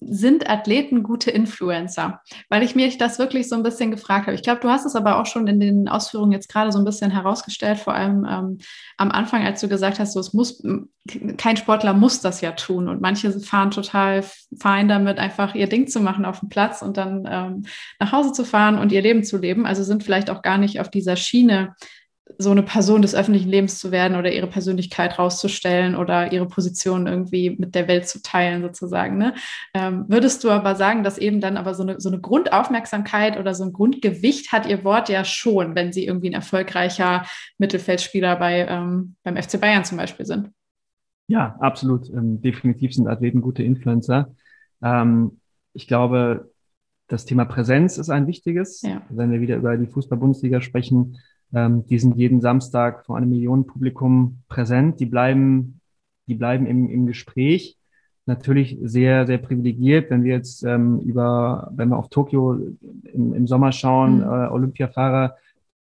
S1: sind Athleten gute Influencer? Weil ich mir das wirklich so ein bisschen gefragt habe. Ich glaube, du hast es aber auch schon in den Ausführungen jetzt gerade so ein bisschen herausgestellt, vor allem ähm, am Anfang, als du gesagt hast, so, es muss, kein Sportler muss das ja tun und manche fahren total fein damit, einfach ihr Ding zu machen auf dem Platz und dann ähm, nach Hause zu fahren und ihr Leben zu leben. Also sind vielleicht auch gar nicht auf dieser Schiene so eine Person des öffentlichen Lebens zu werden oder ihre Persönlichkeit rauszustellen oder ihre Position irgendwie mit der Welt zu teilen, sozusagen. Ne? Ähm, würdest du aber sagen, dass eben dann aber so eine, so eine Grundaufmerksamkeit oder so ein Grundgewicht hat ihr Wort ja schon, wenn sie irgendwie ein erfolgreicher Mittelfeldspieler bei, ähm, beim FC Bayern zum Beispiel sind?
S2: Ja, absolut. Ähm, definitiv sind Athleten gute Influencer. Ähm, ich glaube, das Thema Präsenz ist ein wichtiges. Ja. Wenn wir wieder über die Fußball-Bundesliga sprechen, ähm, die sind jeden Samstag vor einem Millionenpublikum präsent. Die bleiben, die bleiben im, im Gespräch. Natürlich sehr, sehr privilegiert, wenn wir jetzt ähm, über, wenn wir auf Tokio im, im Sommer schauen, mhm. äh, Olympiafahrer,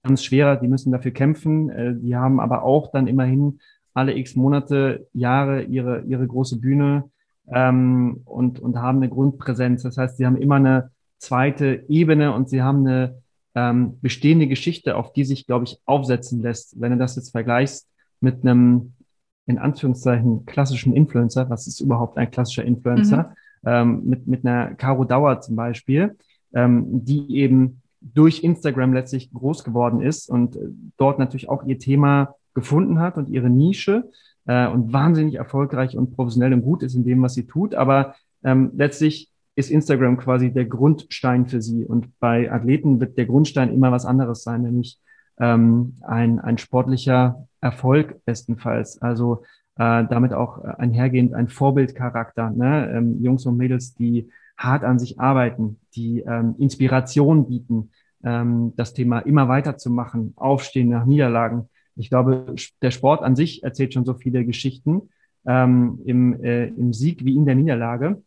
S2: ganz schwerer, die müssen dafür kämpfen. Äh, die haben aber auch dann immerhin alle x Monate, Jahre ihre, ihre große Bühne ähm, und, und haben eine Grundpräsenz. Das heißt, sie haben immer eine zweite Ebene und sie haben eine ähm, bestehende Geschichte, auf die sich, glaube ich, aufsetzen lässt. Wenn du das jetzt vergleichst mit einem, in Anführungszeichen, klassischen Influencer, was ist überhaupt ein klassischer Influencer, mhm. ähm, mit, mit einer Caro Dauer zum Beispiel, ähm, die eben durch Instagram letztlich groß geworden ist und dort natürlich auch ihr Thema gefunden hat und ihre Nische äh, und wahnsinnig erfolgreich und professionell und gut ist in dem, was sie tut, aber ähm, letztlich ist Instagram quasi der Grundstein für sie. Und bei Athleten wird der Grundstein immer was anderes sein, nämlich ähm, ein, ein sportlicher Erfolg bestenfalls. Also äh, damit auch einhergehend ein Vorbildcharakter. Ne? Ähm, Jungs und Mädels, die hart an sich arbeiten, die ähm, Inspiration bieten, ähm, das Thema immer weiterzumachen, aufstehen nach Niederlagen. Ich glaube, der Sport an sich erzählt schon so viele Geschichten ähm, im, äh, im Sieg wie in der Niederlage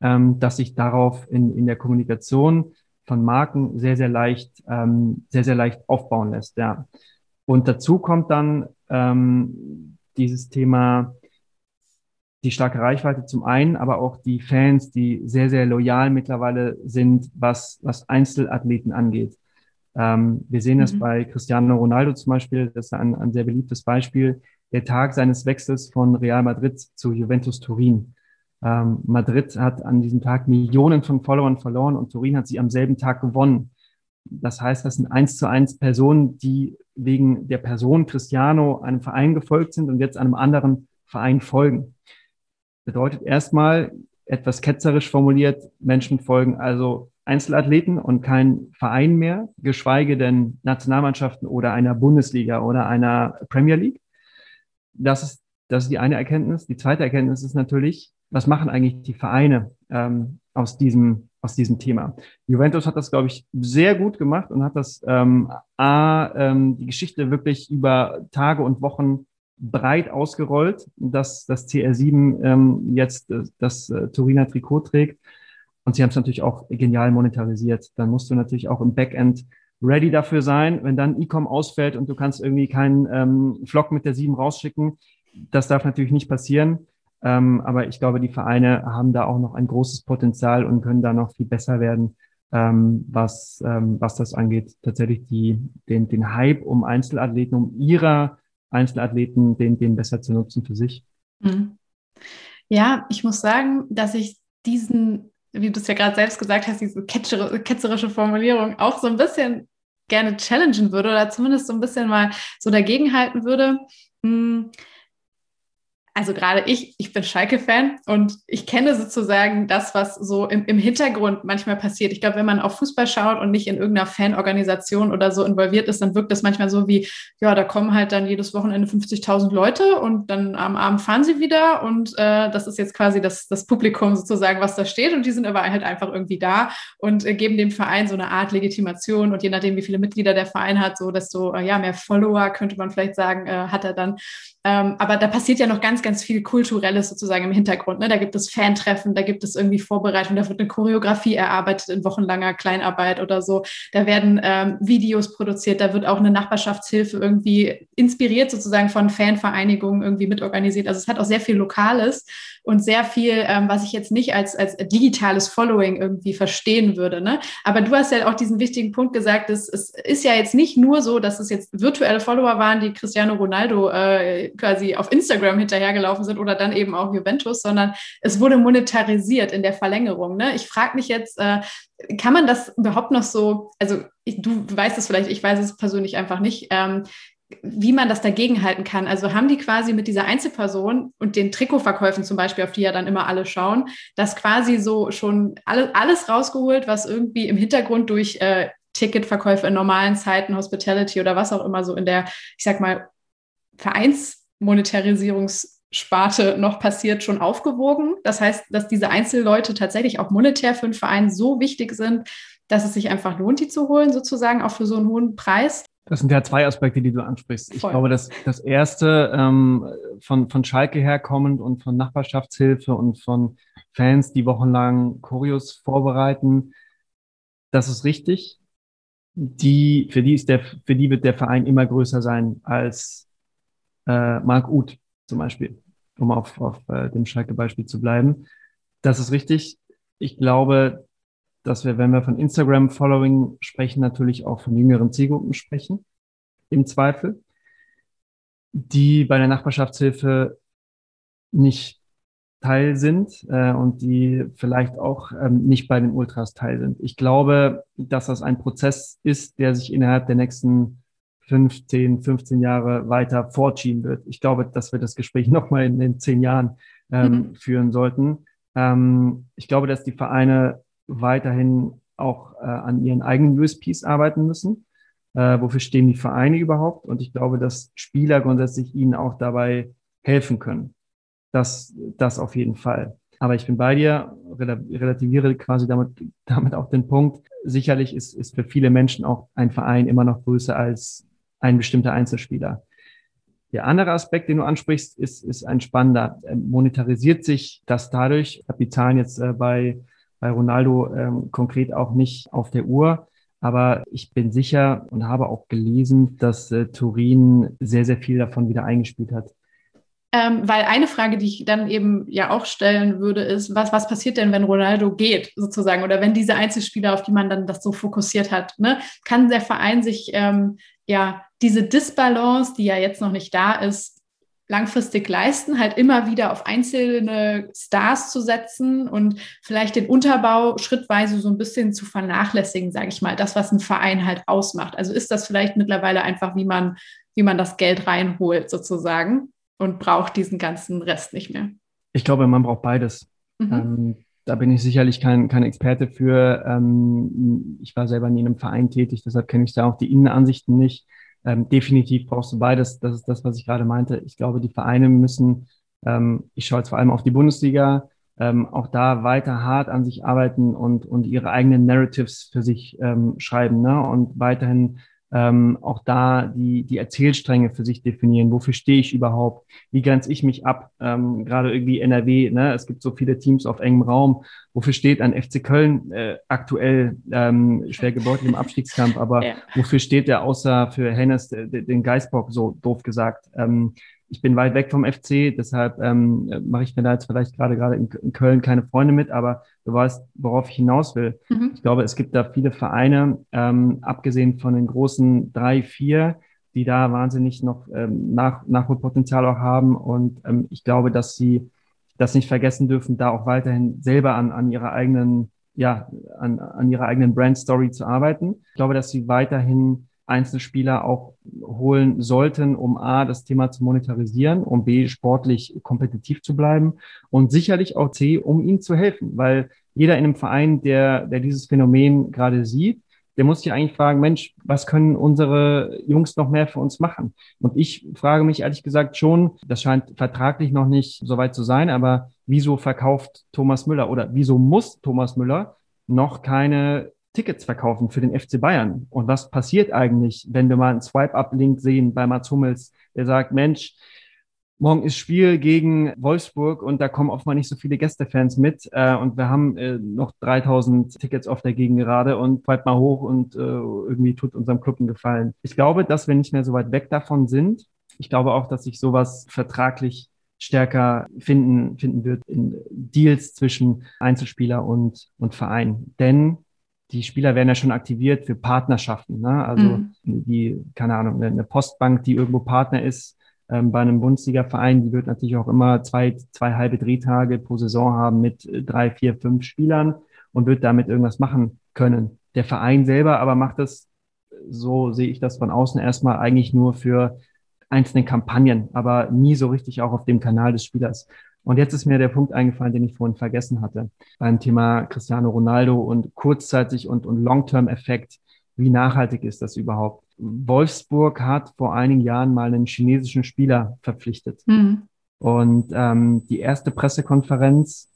S2: ähm, dass sich darauf in, in der Kommunikation von Marken sehr, sehr leicht, ähm, sehr, sehr leicht aufbauen lässt. Ja. Und dazu kommt dann ähm, dieses Thema, die starke Reichweite zum einen, aber auch die Fans, die sehr, sehr loyal mittlerweile sind, was, was Einzelathleten angeht. Ähm, wir sehen mhm. das bei Cristiano Ronaldo zum Beispiel, das ist ein, ein sehr beliebtes Beispiel, der Tag seines Wechsels von Real Madrid zu Juventus Turin. Ähm, Madrid hat an diesem Tag Millionen von Followern verloren und Turin hat sie am selben Tag gewonnen. Das heißt, das sind eins zu eins Personen, die wegen der Person Cristiano einem Verein gefolgt sind und jetzt einem anderen Verein folgen. Bedeutet erstmal etwas ketzerisch formuliert, Menschen folgen also Einzelathleten und kein Verein mehr, geschweige denn Nationalmannschaften oder einer Bundesliga oder einer Premier League. Das ist, das ist die eine Erkenntnis. Die zweite Erkenntnis ist natürlich, was machen eigentlich die Vereine ähm, aus diesem aus diesem Thema. Juventus hat das, glaube ich, sehr gut gemacht und hat das ähm, A, ähm, die Geschichte wirklich über Tage und Wochen breit ausgerollt, dass das CR7 ähm, jetzt äh, das äh, Turiner Trikot trägt. Und sie haben es natürlich auch genial monetarisiert. Dann musst du natürlich auch im Backend ready dafür sein, wenn dann E-Com ausfällt und du kannst irgendwie keinen ähm, Vlog mit der 7 rausschicken. Das darf natürlich nicht passieren. Ähm, aber ich glaube, die Vereine haben da auch noch ein großes Potenzial und können da noch viel besser werden, ähm, was, ähm, was das angeht. Tatsächlich die, den, den Hype um Einzelathleten, um ihrer Einzelathleten, den, den besser zu nutzen für sich. Mhm.
S1: Ja, ich muss sagen, dass ich diesen, wie du es ja gerade selbst gesagt hast, diese ketzerische Formulierung auch so ein bisschen gerne challengen würde oder zumindest so ein bisschen mal so dagegenhalten würde. Hm also gerade ich, ich bin Schalke-Fan und ich kenne sozusagen das, was so im, im Hintergrund manchmal passiert. Ich glaube, wenn man auf Fußball schaut und nicht in irgendeiner Fanorganisation oder so involviert ist, dann wirkt das manchmal so wie, ja, da kommen halt dann jedes Wochenende 50.000 Leute und dann am Abend fahren sie wieder und äh, das ist jetzt quasi das, das Publikum sozusagen, was da steht und die sind aber halt einfach irgendwie da und äh, geben dem Verein so eine Art Legitimation und je nachdem, wie viele Mitglieder der Verein hat, so desto äh, ja, mehr Follower, könnte man vielleicht sagen, äh, hat er dann. Ähm, aber da passiert ja noch ganz, ganz viel Kulturelles sozusagen im Hintergrund. Ne? Da gibt es Fantreffen, da gibt es irgendwie Vorbereitungen, da wird eine Choreografie erarbeitet in wochenlanger Kleinarbeit oder so. Da werden ähm, Videos produziert, da wird auch eine Nachbarschaftshilfe irgendwie inspiriert sozusagen von Fanvereinigungen irgendwie mitorganisiert. Also es hat auch sehr viel Lokales und sehr viel, ähm, was ich jetzt nicht als, als digitales Following irgendwie verstehen würde. Ne? Aber du hast ja auch diesen wichtigen Punkt gesagt, dass es ist ja jetzt nicht nur so, dass es jetzt virtuelle Follower waren, die Cristiano Ronaldo äh, quasi auf Instagram hinterhergelaufen sind oder dann eben auch Juventus, sondern es wurde monetarisiert in der Verlängerung. Ne? Ich frage mich jetzt, äh, kann man das überhaupt noch so, also ich, du weißt es vielleicht, ich weiß es persönlich einfach nicht, ähm, wie man das dagegen halten kann. Also haben die quasi mit dieser Einzelperson und den Trikotverkäufen zum Beispiel, auf die ja dann immer alle schauen, das quasi so schon alle, alles rausgeholt, was irgendwie im Hintergrund durch äh, Ticketverkäufe in normalen Zeiten, Hospitality oder was auch immer so in der, ich sag mal, Vereinsmonetarisierungssparte noch passiert, schon aufgewogen. Das heißt, dass diese Einzelleute tatsächlich auch monetär für einen Verein so wichtig sind, dass es sich einfach lohnt, die zu holen, sozusagen, auch für so einen hohen Preis.
S2: Das sind ja zwei Aspekte, die du ansprichst. Voll. Ich glaube, dass das erste ähm, von, von Schalke herkommend und von Nachbarschaftshilfe und von Fans, die wochenlang Choreos vorbereiten, das ist richtig. Die, für die ist der, für die wird der Verein immer größer sein als äh, Mark Uth zum Beispiel, um auf, auf äh, dem Schalke-Beispiel zu bleiben. Das ist richtig. Ich glaube, dass wir, wenn wir von Instagram-Following sprechen, natürlich auch von jüngeren Zielgruppen sprechen, im Zweifel, die bei der Nachbarschaftshilfe nicht Teil sind äh, und die vielleicht auch ähm, nicht bei den Ultras Teil sind. Ich glaube, dass das ein Prozess ist, der sich innerhalb der nächsten 15, 15 Jahre weiter fortschieben wird. Ich glaube, dass wir das Gespräch (laughs) nochmal in den zehn Jahren ähm, mhm. führen sollten. Ähm, ich glaube, dass die Vereine weiterhin auch äh, an ihren eigenen USPs arbeiten müssen. Äh, wofür stehen die Vereine überhaupt? Und ich glaube, dass Spieler grundsätzlich ihnen auch dabei helfen können. Das, das auf jeden Fall. Aber ich bin bei dir, relativiere quasi damit, (laughs) damit auch den Punkt. Sicherlich ist, ist für viele Menschen auch ein Verein immer noch größer als ein bestimmter Einzelspieler. Der andere Aspekt, den du ansprichst, ist, ist ein spannender. Monetarisiert sich das dadurch, ich habe die Zahlen jetzt äh, bei bei Ronaldo ähm, konkret auch nicht auf der Uhr. Aber ich bin sicher und habe auch gelesen, dass äh, Turin sehr, sehr viel davon wieder eingespielt hat.
S1: Ähm, weil eine Frage, die ich dann eben ja auch stellen würde, ist, was, was passiert denn, wenn Ronaldo geht, sozusagen, oder wenn diese Einzelspieler, auf die man dann das so fokussiert hat, ne? kann der Verein sich ähm, ja diese Disbalance, die ja jetzt noch nicht da ist, langfristig leisten, halt immer wieder auf einzelne Stars zu setzen und vielleicht den Unterbau schrittweise so ein bisschen zu vernachlässigen, sage ich mal, das, was ein Verein halt ausmacht. Also ist das vielleicht mittlerweile einfach, wie man, wie man das Geld reinholt sozusagen und braucht diesen ganzen Rest nicht mehr?
S2: Ich glaube, man braucht beides. Mhm. Ähm, da bin ich sicherlich kein, kein Experte für. Ähm, ich war selber nie in einem Verein tätig, deshalb kenne ich da auch die Innenansichten nicht. Ähm, definitiv brauchst du beides. Das ist das, was ich gerade meinte. Ich glaube, die Vereine müssen, ähm, ich schaue jetzt vor allem auf die Bundesliga, ähm, auch da weiter hart an sich arbeiten und, und ihre eigenen Narratives für sich ähm, schreiben ne? und weiterhin ähm, auch da die, die Erzählstränge für sich definieren. Wofür stehe ich überhaupt? Wie grenze ich mich ab? Ähm, Gerade irgendwie NRW, ne? es gibt so viele Teams auf engem Raum. Wofür steht ein FC Köln äh, aktuell ähm, schwer gebeutelt im Abstiegskampf? Aber ja. wofür steht der außer für Hennes, den Geistbock, so doof gesagt? Ähm, ich bin weit weg vom FC, deshalb ähm, mache ich mir da jetzt vielleicht gerade gerade in, Köln keine Freunde mit, aber du weißt, worauf ich hinaus will. Mhm. Ich glaube, es gibt da viele Vereine, ähm, abgesehen von den großen drei, vier, die da wahnsinnig noch ähm, Nach Nachholpotenzial auch haben. Und ähm, ich glaube, dass sie das nicht vergessen dürfen, da auch weiterhin selber an, an ihrer eigenen, ja, an, an ihrer eigenen Brand Story zu arbeiten. Ich glaube, dass sie weiterhin Einzelspieler auch holen sollten, um A, das Thema zu monetarisieren, um B, sportlich kompetitiv zu bleiben und sicherlich auch C, um ihnen zu helfen, weil jeder in einem Verein, der, der dieses Phänomen gerade sieht, der muss sich eigentlich fragen, Mensch, was können unsere Jungs noch mehr für uns machen? Und ich frage mich ehrlich gesagt schon, das scheint vertraglich noch nicht so weit zu sein, aber wieso verkauft Thomas Müller oder wieso muss Thomas Müller noch keine Tickets verkaufen für den FC Bayern. Und was passiert eigentlich, wenn wir mal einen Swipe-Up-Link sehen bei Mats Hummels, der sagt, Mensch, morgen ist Spiel gegen Wolfsburg und da kommen oft mal nicht so viele Gästefans mit äh, und wir haben äh, noch 3000 Tickets auf der Gegend gerade und swipe mal hoch und äh, irgendwie tut unserem Club einen Gefallen. Ich glaube, dass wir nicht mehr so weit weg davon sind. Ich glaube auch, dass sich sowas vertraglich stärker finden, finden wird in Deals zwischen Einzelspieler und, und Verein. Denn die Spieler werden ja schon aktiviert für Partnerschaften. Ne? Also mhm. die, keine Ahnung, eine Postbank, die irgendwo Partner ist, ähm, bei einem Bundesliga-Verein, die wird natürlich auch immer zwei, zwei halbe Drehtage pro Saison haben mit äh, drei, vier, fünf Spielern und wird damit irgendwas machen können. Der Verein selber aber macht das, so sehe ich das von außen erstmal eigentlich nur für einzelne Kampagnen, aber nie so richtig auch auf dem Kanal des Spielers. Und jetzt ist mir der Punkt eingefallen, den ich vorhin vergessen hatte, beim Thema Cristiano Ronaldo und kurzzeitig und, und Long-Term-Effekt. Wie nachhaltig ist das überhaupt? Wolfsburg hat vor einigen Jahren mal einen chinesischen Spieler verpflichtet. Mhm. Und ähm, die erste Pressekonferenz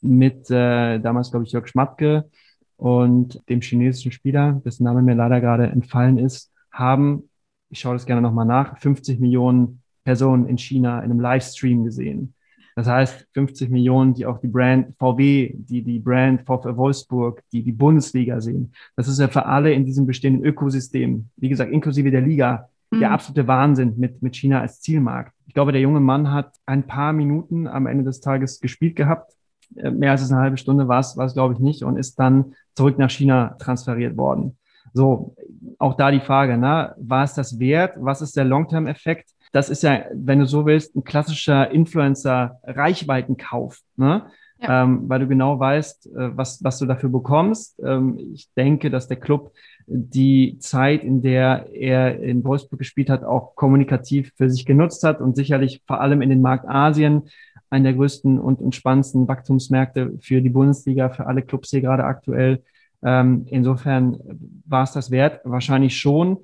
S2: mit äh, damals, glaube ich, Jörg Schmatke und dem chinesischen Spieler, dessen Name mir leider gerade entfallen ist, haben, ich schaue das gerne nochmal nach, 50 Millionen Personen in China in einem Livestream gesehen. Das heißt, 50 Millionen, die auch die Brand VW, die die Brand VfL Wolfsburg, die die Bundesliga sehen. Das ist ja für alle in diesem bestehenden Ökosystem, wie gesagt, inklusive der Liga, mhm. der absolute Wahnsinn mit, mit China als Zielmarkt. Ich glaube, der junge Mann hat ein paar Minuten am Ende des Tages gespielt gehabt. Äh, mehr als eine halbe Stunde war es, war es glaube ich nicht und ist dann zurück nach China transferiert worden. So, auch da die Frage, na, war es das wert? Was ist der Long-Term-Effekt? Das ist ja, wenn du so willst, ein klassischer Influencer-Reichweitenkauf, ne? Ja. Ähm, weil du genau weißt, äh, was, was du dafür bekommst. Ähm, ich denke, dass der Club die Zeit, in der er in Wolfsburg gespielt hat, auch kommunikativ für sich genutzt hat und sicherlich vor allem in den Markt Asien, einen der größten und, und spannendsten Wachstumsmärkte für die Bundesliga, für alle Clubs hier gerade aktuell. Ähm, insofern war es das wert, wahrscheinlich schon.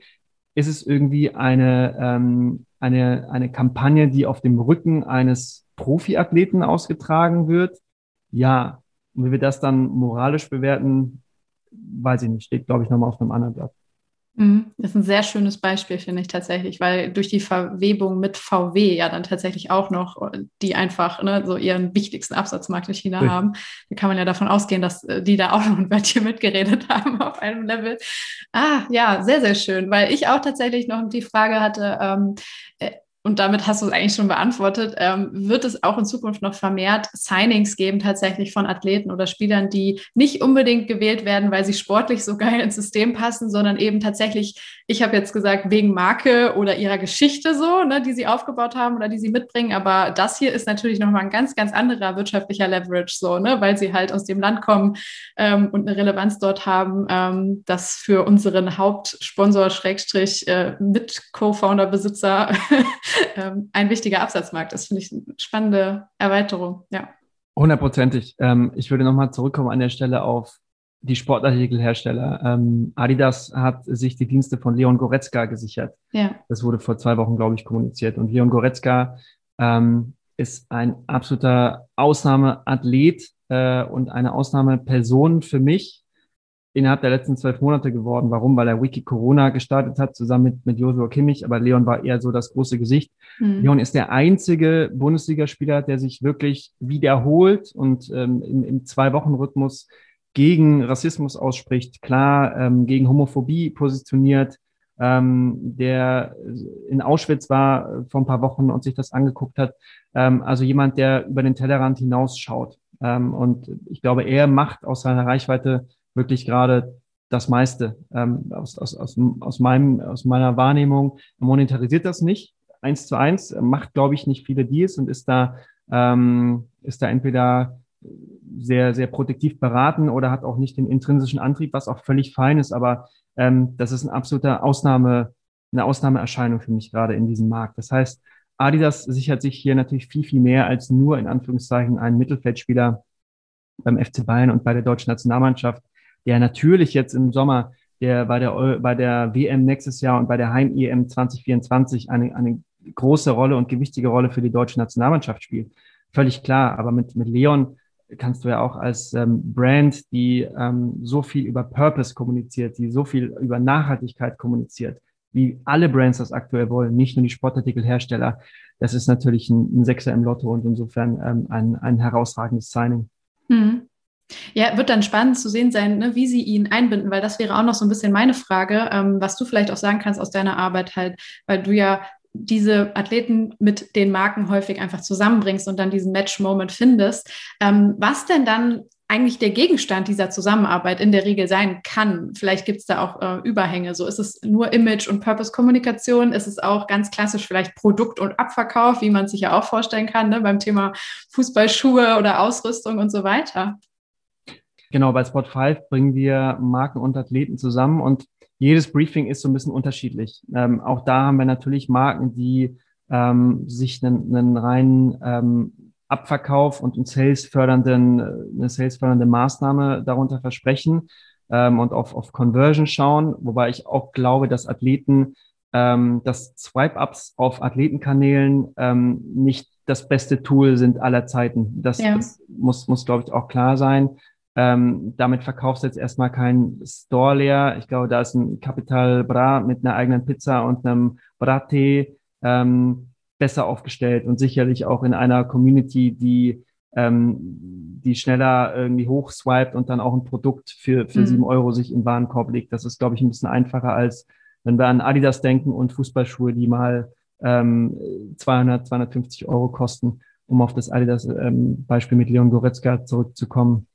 S2: Ist es irgendwie eine, ähm, eine, eine Kampagne, die auf dem Rücken eines Profiathleten ausgetragen wird? Ja. Und wie wir das dann moralisch bewerten, weiß ich nicht, steht, glaube ich, nochmal auf einem anderen Blatt.
S1: Mhm. Das ist ein sehr schönes Beispiel, finde ich tatsächlich, weil durch die Verwebung mit VW ja dann tatsächlich auch noch, die einfach ne, so ihren wichtigsten Absatzmarkt in China Richtig. haben, da kann man ja davon ausgehen, dass äh, die da auch (laughs) noch ein Wörtchen mitgeredet haben auf einem Level. Ah, ja, sehr, sehr schön, weil ich auch tatsächlich noch die Frage hatte, ähm, äh, und damit hast du es eigentlich schon beantwortet, ähm, wird es auch in Zukunft noch vermehrt Signings geben, tatsächlich von Athleten oder Spielern, die nicht unbedingt gewählt werden, weil sie sportlich so (laughs) geil ins System passen, sondern eben tatsächlich, ich habe jetzt gesagt, wegen Marke oder ihrer Geschichte so, ne, die sie aufgebaut haben oder die sie mitbringen. Aber das hier ist natürlich nochmal ein ganz, ganz anderer wirtschaftlicher Leverage, so, ne, weil sie halt aus dem Land kommen ähm, und eine Relevanz dort haben, ähm, das für unseren Hauptsponsor, Schrägstrich, äh, mit Co-Founder-Besitzer (laughs) (laughs) ähm, ein wichtiger Absatzmarkt ist. Finde ich eine spannende Erweiterung, ja.
S2: Hundertprozentig. Ähm, ich würde nochmal zurückkommen an der Stelle auf die Sportartikelhersteller. Ähm, Adidas hat sich die Dienste von Leon Goretzka gesichert. Ja. Das wurde vor zwei Wochen, glaube ich, kommuniziert. Und Leon Goretzka ähm, ist ein absoluter Ausnahmeathlet äh, und eine Ausnahmeperson für mich, innerhalb der letzten zwölf Monate geworden. Warum? Weil er Wiki Corona gestartet hat, zusammen mit, mit Joshua Kimmich, aber Leon war eher so das große Gesicht. Mhm. Leon ist der einzige Bundesligaspieler, der sich wirklich wiederholt und ähm, im, im Zwei-Wochen-Rhythmus gegen Rassismus ausspricht, klar ähm, gegen Homophobie positioniert, ähm, der in Auschwitz war äh, vor ein paar Wochen und sich das angeguckt hat. Ähm, also jemand, der über den Tellerrand hinausschaut. Ähm, und ich glaube, er macht aus seiner Reichweite wirklich gerade das meiste ähm, aus, aus, aus, aus, meinem, aus meiner Wahrnehmung. Er monetarisiert das nicht eins zu eins, macht, glaube ich, nicht viele Deals und ist da, ähm, ist da entweder sehr, sehr protektiv beraten oder hat auch nicht den intrinsischen Antrieb, was auch völlig fein ist. Aber ähm, das ist ein absoluter Ausnahme, eine Ausnahmeerscheinung für mich gerade in diesem Markt. Das heißt, Adidas sichert sich hier natürlich viel, viel mehr als nur in Anführungszeichen einen Mittelfeldspieler beim FC Bayern und bei der deutschen Nationalmannschaft der natürlich jetzt im Sommer der bei der, bei der WM nächstes Jahr und bei der Heim-EM 2024 eine, eine große Rolle und gewichtige Rolle für die deutsche Nationalmannschaft spielt. Völlig klar. Aber mit, mit Leon kannst du ja auch als ähm, Brand, die ähm, so viel über Purpose kommuniziert, die so viel über Nachhaltigkeit kommuniziert, wie alle Brands das aktuell wollen, nicht nur die Sportartikelhersteller. Das ist natürlich ein, ein Sechser im Lotto und insofern ähm, ein, ein herausragendes Signing.
S1: Mhm. Ja, wird dann spannend zu sehen sein, ne, wie Sie ihn einbinden, weil das wäre auch noch so ein bisschen meine Frage, ähm, was du vielleicht auch sagen kannst aus deiner Arbeit halt, weil du ja diese Athleten mit den Marken häufig einfach zusammenbringst und dann diesen Match-Moment findest. Ähm, was denn dann eigentlich der Gegenstand dieser Zusammenarbeit in der Regel sein kann. Vielleicht gibt es da auch äh, Überhänge. So ist es nur Image- und Purpose-Kommunikation, ist es auch ganz klassisch vielleicht Produkt- und Abverkauf, wie man sich ja auch vorstellen kann, ne, beim Thema Fußballschuhe oder Ausrüstung und so weiter.
S2: Genau, bei Spot 5 bringen wir Marken und Athleten zusammen und jedes Briefing ist so ein bisschen unterschiedlich. Ähm, auch da haben wir natürlich Marken, die ähm, sich einen, einen reinen ähm, Abverkauf und einen Sales fördernden, eine Sales fördernde Maßnahme darunter versprechen ähm, und auf, auf Conversion schauen, wobei ich auch glaube, dass Athleten, ähm, dass Swipe-Ups auf Athletenkanälen ähm, nicht das beste Tool sind aller Zeiten. Das, ja. das muss, muss glaube ich, auch klar sein. Ähm, damit verkaufst du jetzt erstmal kein Store leer. Ich glaube, da ist ein Capital Bra mit einer eigenen Pizza und einem Brattee ähm, besser aufgestellt und sicherlich auch in einer Community, die ähm, die schneller irgendwie hochswiped und dann auch ein Produkt für, für mhm. sieben Euro sich im Warenkorb legt. Das ist, glaube ich, ein bisschen einfacher als wenn wir an Adidas denken und Fußballschuhe, die mal ähm, 200, 250 Euro kosten, um auf das Adidas-Beispiel ähm, mit Leon Goretzka zurückzukommen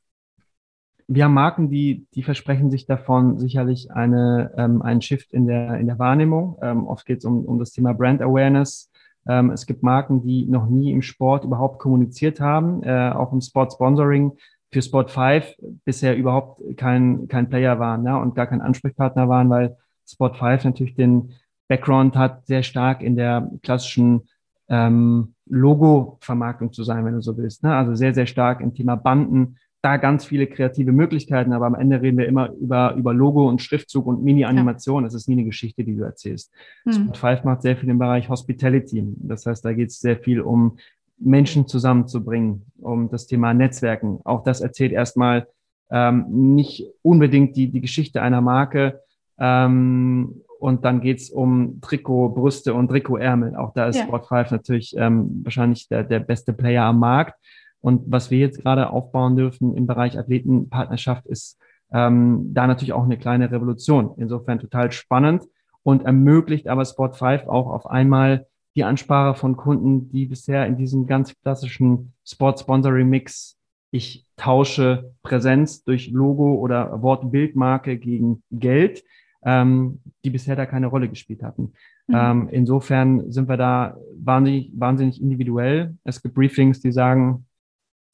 S2: wir haben Marken, die, die versprechen sich davon sicherlich eine, ähm, einen Shift in der, in der Wahrnehmung. Ähm, oft geht es um, um das Thema Brand Awareness. Ähm, es gibt Marken, die noch nie im Sport überhaupt kommuniziert haben, äh, auch im Sport Sponsoring für Sport 5 bisher überhaupt kein, kein Player waren ja, und gar kein Ansprechpartner waren, weil Sport 5 natürlich den Background hat, sehr stark in der klassischen ähm, Logo-Vermarktung zu sein, wenn du so willst. Ne? Also sehr, sehr stark im Thema Banden, da ganz viele kreative Möglichkeiten, aber am Ende reden wir immer über, über Logo und Schriftzug und Mini-Animation. Ja. Das ist nie eine Geschichte, die du erzählst. Hm. Spot 5 macht sehr viel im Bereich Hospitality. Das heißt, da geht es sehr viel um Menschen zusammenzubringen, um das Thema Netzwerken. Auch das erzählt erstmal ähm, nicht unbedingt die, die Geschichte einer Marke. Ähm, und dann geht's um Trikot, Brüste und Trikotärmel. Auch da ist ja. Sport 5 natürlich ähm, wahrscheinlich der, der beste Player am Markt. Und was wir jetzt gerade aufbauen dürfen im Bereich Athletenpartnerschaft ist ähm, da natürlich auch eine kleine Revolution. Insofern total spannend und ermöglicht aber Sport 5 auch auf einmal die Ansprache von Kunden, die bisher in diesem ganz klassischen Sport-Sponsoring-Mix, ich tausche Präsenz durch Logo oder Wort-Bildmarke gegen Geld, ähm, die bisher da keine Rolle gespielt hatten. Mhm. Ähm, insofern sind wir da wahnsinnig, wahnsinnig individuell. Es gibt Briefings, die sagen,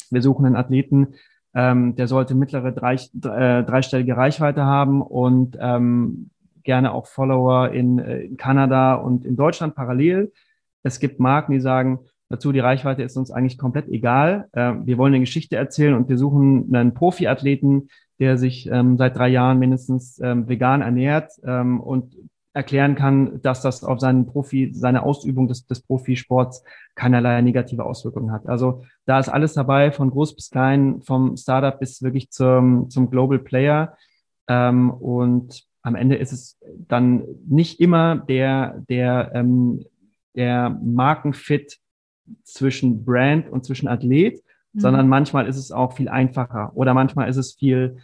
S2: wir suchen einen Athleten, ähm, der sollte mittlere drei, äh, dreistellige Reichweite haben und ähm, gerne auch Follower in, äh, in Kanada und in Deutschland parallel. Es gibt Marken, die sagen, dazu die Reichweite ist uns eigentlich komplett egal. Äh, wir wollen eine Geschichte erzählen und wir suchen einen Profiathleten, der sich ähm, seit drei Jahren mindestens ähm, vegan ernährt ähm, und erklären kann, dass das auf seinen Profi, seine Ausübung des, des Profisports keinerlei negative Auswirkungen hat. Also da ist alles dabei, von groß bis klein, vom Startup bis wirklich zum, zum Global Player. Ähm, und am Ende ist es dann nicht immer der, der, ähm, der Markenfit zwischen Brand und zwischen Athlet, mhm. sondern manchmal ist es auch viel einfacher oder manchmal ist es viel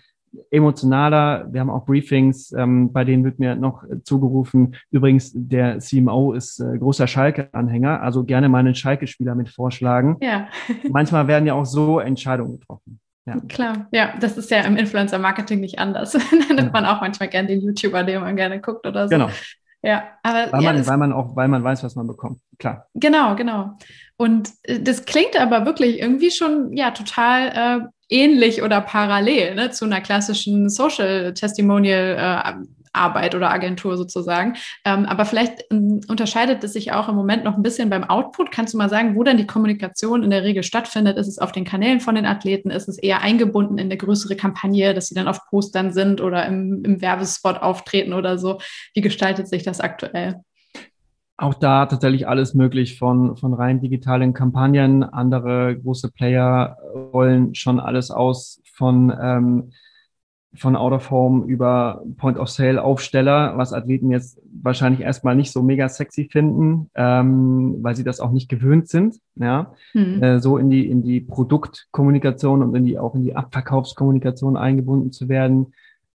S2: emotionaler. Wir haben auch Briefings, ähm, bei denen wird mir noch zugerufen, übrigens, der CMO ist äh, großer Schalke-Anhänger, also gerne mal einen Schalke-Spieler mit vorschlagen. Ja. (laughs) Manchmal werden ja auch so Entscheidungen getroffen.
S1: Ja. Klar, ja, das ist ja im Influencer-Marketing nicht anders. (laughs) da nimmt ja. man auch manchmal gerne den YouTuber, den man gerne guckt oder so.
S2: Genau.
S1: Ja,
S2: aber weil, ja, man, weil man auch, weil man weiß, was man bekommt. Klar.
S1: Genau, genau. Und äh, das klingt aber wirklich irgendwie schon ja total äh, ähnlich oder parallel ne, zu einer klassischen Social Testimonial äh, Arbeit oder Agentur sozusagen. Ähm, aber vielleicht ähm, unterscheidet es sich auch im Moment noch ein bisschen beim Output. Kannst du mal sagen, wo dann die Kommunikation in der Regel stattfindet? Ist es auf den Kanälen von den Athleten? Ist es eher eingebunden in eine größere Kampagne, dass sie dann auf Postern sind oder im, im Werbespot auftreten oder so? Wie gestaltet sich das aktuell?
S2: Auch da tatsächlich alles möglich von, von rein digitalen Kampagnen. Andere große Player rollen schon alles aus von, ähm, von Out of Home über Point of Sale Aufsteller, was Athleten jetzt wahrscheinlich erstmal nicht so mega sexy finden, ähm, weil sie das auch nicht gewöhnt sind. Ja, mhm. äh, so in die, in die Produktkommunikation und in die, auch in die Abverkaufskommunikation eingebunden zu werden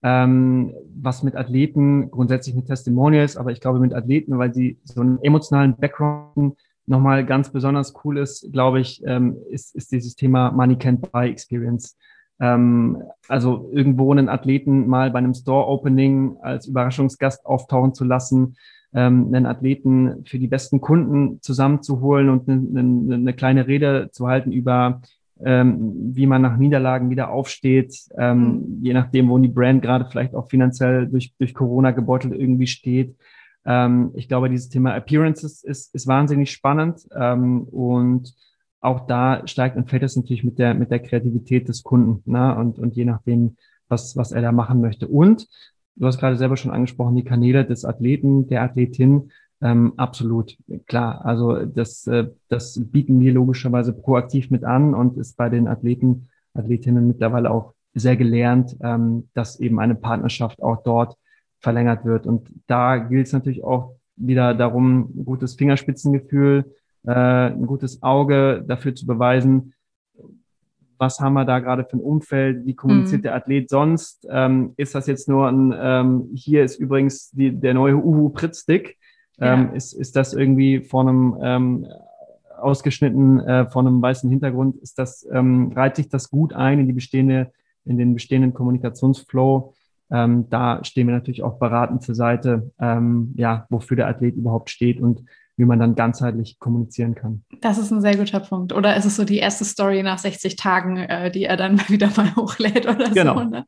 S2: ähm, was mit Athleten, grundsätzlich mit Testimonials, aber ich glaube mit Athleten, weil sie so einen emotionalen Background nochmal ganz besonders cool ist, glaube ich, ähm, ist, ist dieses Thema Money Can't Buy Experience. Ähm, also irgendwo einen Athleten mal bei einem Store-Opening als Überraschungsgast auftauchen zu lassen, ähm, einen Athleten für die besten Kunden zusammenzuholen und eine, eine, eine kleine Rede zu halten über ähm, wie man nach Niederlagen wieder aufsteht, ähm, mhm. je nachdem, wo die Brand gerade vielleicht auch finanziell durch, durch Corona gebeutelt irgendwie steht. Ähm, ich glaube, dieses Thema Appearances ist, ist wahnsinnig spannend ähm, und auch da steigt und fällt es natürlich mit der, mit der Kreativität des Kunden ne? und, und je nachdem, was, was er da machen möchte. Und du hast gerade selber schon angesprochen, die Kanäle des Athleten, der Athletin, ähm, absolut, klar. Also das, äh, das bieten wir logischerweise proaktiv mit an und ist bei den Athleten, Athletinnen mittlerweile auch sehr gelernt, ähm, dass eben eine Partnerschaft auch dort verlängert wird. Und da gilt es natürlich auch wieder darum, ein gutes Fingerspitzengefühl, äh, ein gutes Auge dafür zu beweisen, was haben wir da gerade für ein Umfeld, wie kommuniziert mhm. der Athlet sonst, ähm, ist das jetzt nur ein, ähm, hier ist übrigens die, der neue Uhu Pritzstick, ähm, ja. ist, ist das irgendwie vor einem ähm, ausgeschnitten, äh, vor einem weißen Hintergrund, ist das, ähm, reiht sich das gut ein in die bestehende, in den bestehenden Kommunikationsflow? Ähm, da stehen wir natürlich auch beratend zur Seite, ähm, ja, wofür der Athlet überhaupt steht und wie man dann ganzheitlich kommunizieren kann.
S1: Das ist ein sehr guter Punkt. Oder ist es so die erste Story nach 60 Tagen, äh, die er dann (laughs) wieder mal hochlädt oder genau. so? Ne?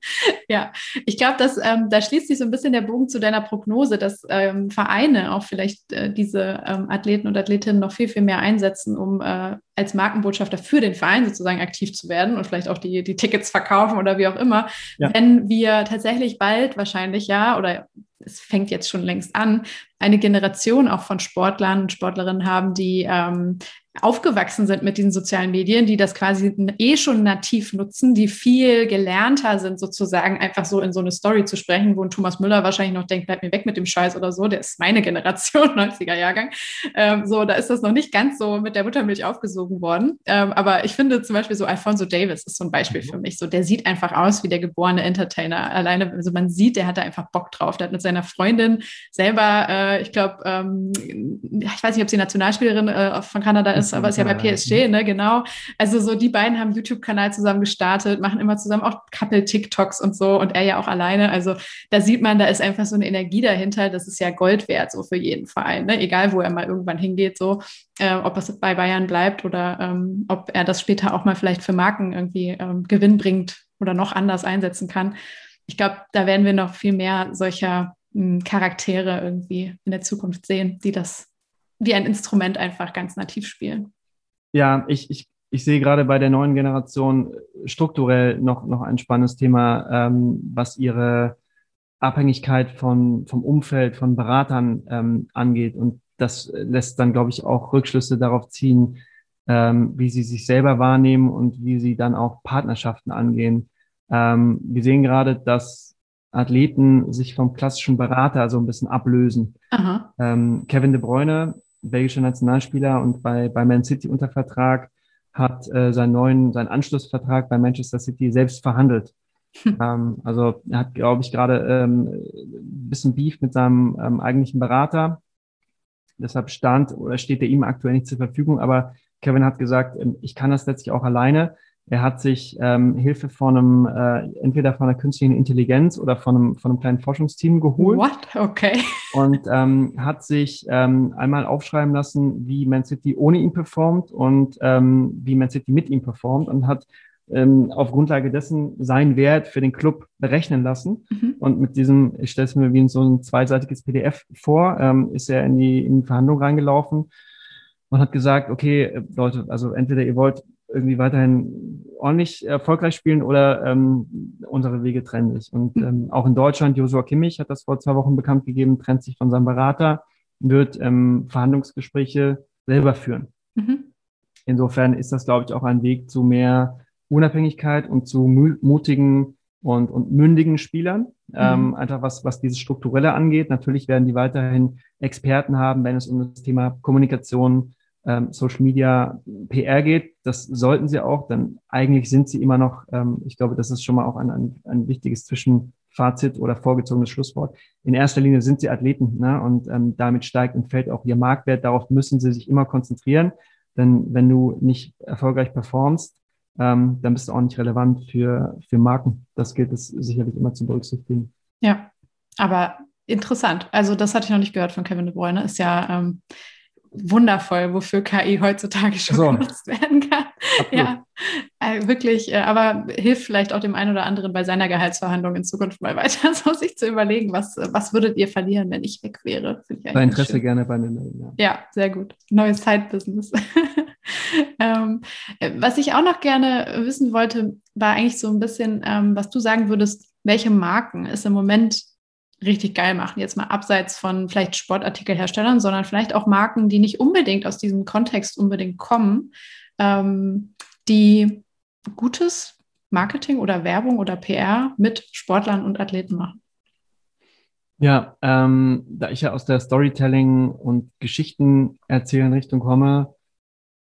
S1: Ja, ich glaube, dass ähm, da schließt sich so ein bisschen der Bogen zu deiner Prognose, dass ähm, Vereine auch vielleicht äh, diese ähm, Athleten und Athletinnen noch viel, viel mehr einsetzen, um äh, als Markenbotschafter für den Verein sozusagen aktiv zu werden und vielleicht auch die, die Tickets verkaufen oder wie auch immer. Ja. Wenn wir tatsächlich bald wahrscheinlich ja oder es fängt jetzt schon längst an, eine Generation auch von Sportlern und Sportlerinnen haben, die ähm, aufgewachsen sind mit diesen sozialen Medien, die das quasi eh schon nativ nutzen, die viel gelernter sind, sozusagen einfach so in so eine Story zu sprechen, wo ein Thomas Müller wahrscheinlich noch denkt, bleib mir weg mit dem Scheiß oder so, der ist meine Generation, (laughs) 90er Jahrgang. Ähm, so, da ist das noch nicht ganz so mit der Muttermilch aufgesogen worden. Ähm, aber ich finde zum Beispiel so Alfonso Davis ist so ein Beispiel mhm. für mich. So, der sieht einfach aus wie der geborene Entertainer. Alleine, also man sieht, der hat da einfach Bock drauf. Der hat mit seiner Freundin selber, äh, ich glaube, ähm, ich weiß nicht, ob sie Nationalspielerin äh, von Kanada ist, aber ist ja bei PSG, ne, genau. Also so die beiden haben YouTube-Kanal zusammen gestartet, machen immer zusammen auch Couple-TikToks und so und er ja auch alleine. Also da sieht man, da ist einfach so eine Energie dahinter, das ist ja Gold wert, so für jeden Verein, ne? egal wo er mal irgendwann hingeht, so äh, ob es bei Bayern bleibt oder ähm, ob er das später auch mal vielleicht für Marken irgendwie ähm, Gewinn bringt oder noch anders einsetzen kann. Ich glaube, da werden wir noch viel mehr solcher hm, Charaktere irgendwie in der Zukunft sehen, die das wie ein Instrument einfach ganz nativ spielen.
S2: Ja, ich, ich, ich sehe gerade bei der neuen Generation strukturell noch, noch ein spannendes Thema, ähm, was ihre Abhängigkeit von, vom Umfeld, von Beratern ähm, angeht. Und das lässt dann, glaube ich, auch Rückschlüsse darauf ziehen, ähm, wie sie sich selber wahrnehmen und wie sie dann auch Partnerschaften angehen. Ähm, wir sehen gerade, dass Athleten sich vom klassischen Berater so ein bisschen ablösen. Ähm, Kevin de Bruyne belgischer Nationalspieler und bei, bei Man City unter Vertrag, hat äh, seinen neuen, seinen Anschlussvertrag bei Manchester City selbst verhandelt. Hm. Ähm, also er hat, glaube ich, gerade ähm, ein bisschen Beef mit seinem ähm, eigentlichen Berater. Deshalb stand oder steht er ihm aktuell nicht zur Verfügung. Aber Kevin hat gesagt, ähm, ich kann das letztlich auch alleine. Er hat sich ähm, Hilfe von einem, äh, entweder von einer künstlichen Intelligenz oder von einem, von einem kleinen Forschungsteam geholt.
S1: What? Okay.
S2: Und ähm, hat sich ähm, einmal aufschreiben lassen, wie Man City ohne ihn performt und ähm, wie Man City mit ihm performt und hat ähm, auf Grundlage dessen seinen Wert für den Club berechnen lassen. Mhm. Und mit diesem, ich stelle es mir wie so ein zweiseitiges PDF vor, ähm, ist er in die, in die Verhandlung reingelaufen und hat gesagt, okay, Leute, also entweder ihr wollt irgendwie weiterhin ordentlich erfolgreich spielen oder ähm, unsere Wege trennen sich. Und hm. ähm, auch in Deutschland, Joshua Kimmich hat das vor zwei Wochen bekannt gegeben, trennt sich von seinem Berater, wird ähm, Verhandlungsgespräche selber führen. Mhm. Insofern ist das, glaube ich, auch ein Weg zu mehr Unabhängigkeit und zu mutigen und, und mündigen Spielern. Mhm. Ähm, einfach was, was dieses Strukturelle angeht. Natürlich werden die weiterhin Experten haben, wenn es um das Thema Kommunikation, ähm, Social Media PR geht. Das sollten sie auch, denn eigentlich sind sie immer noch, ähm, ich glaube, das ist schon mal auch ein, ein, ein wichtiges Zwischenfazit oder vorgezogenes Schlusswort. In erster Linie sind sie Athleten ne? und ähm, damit steigt und fällt auch ihr Marktwert. Darauf müssen sie sich immer konzentrieren, denn wenn du nicht erfolgreich performst, ähm, dann bist du auch nicht relevant für, für Marken. Das gilt es sicherlich immer zu berücksichtigen.
S1: Ja, aber interessant. Also das hatte ich noch nicht gehört von Kevin De Bruyne. Ist ja ähm, wundervoll, wofür KI heutzutage schon so. genutzt werden kann. Absolut. Ja, äh, wirklich. Äh, aber hilft vielleicht auch dem einen oder anderen bei seiner Gehaltsverhandlung in Zukunft mal weiter, (laughs) so sich zu überlegen, was, was würdet ihr verlieren, wenn ich weg wäre?
S2: bei Interesse schön. gerne bei mir
S1: Ja. ja, sehr gut. Neues Side-Business. (laughs) ähm, äh, was ich auch noch gerne wissen wollte, war eigentlich so ein bisschen, ähm, was du sagen würdest, welche Marken es im Moment richtig geil machen. Jetzt mal abseits von vielleicht Sportartikelherstellern, sondern vielleicht auch Marken, die nicht unbedingt aus diesem Kontext unbedingt kommen, ähm, die gutes Marketing oder Werbung oder PR mit Sportlern und Athleten machen.
S2: Ja, ähm, da ich ja aus der Storytelling und Geschichten erzählen Richtung komme,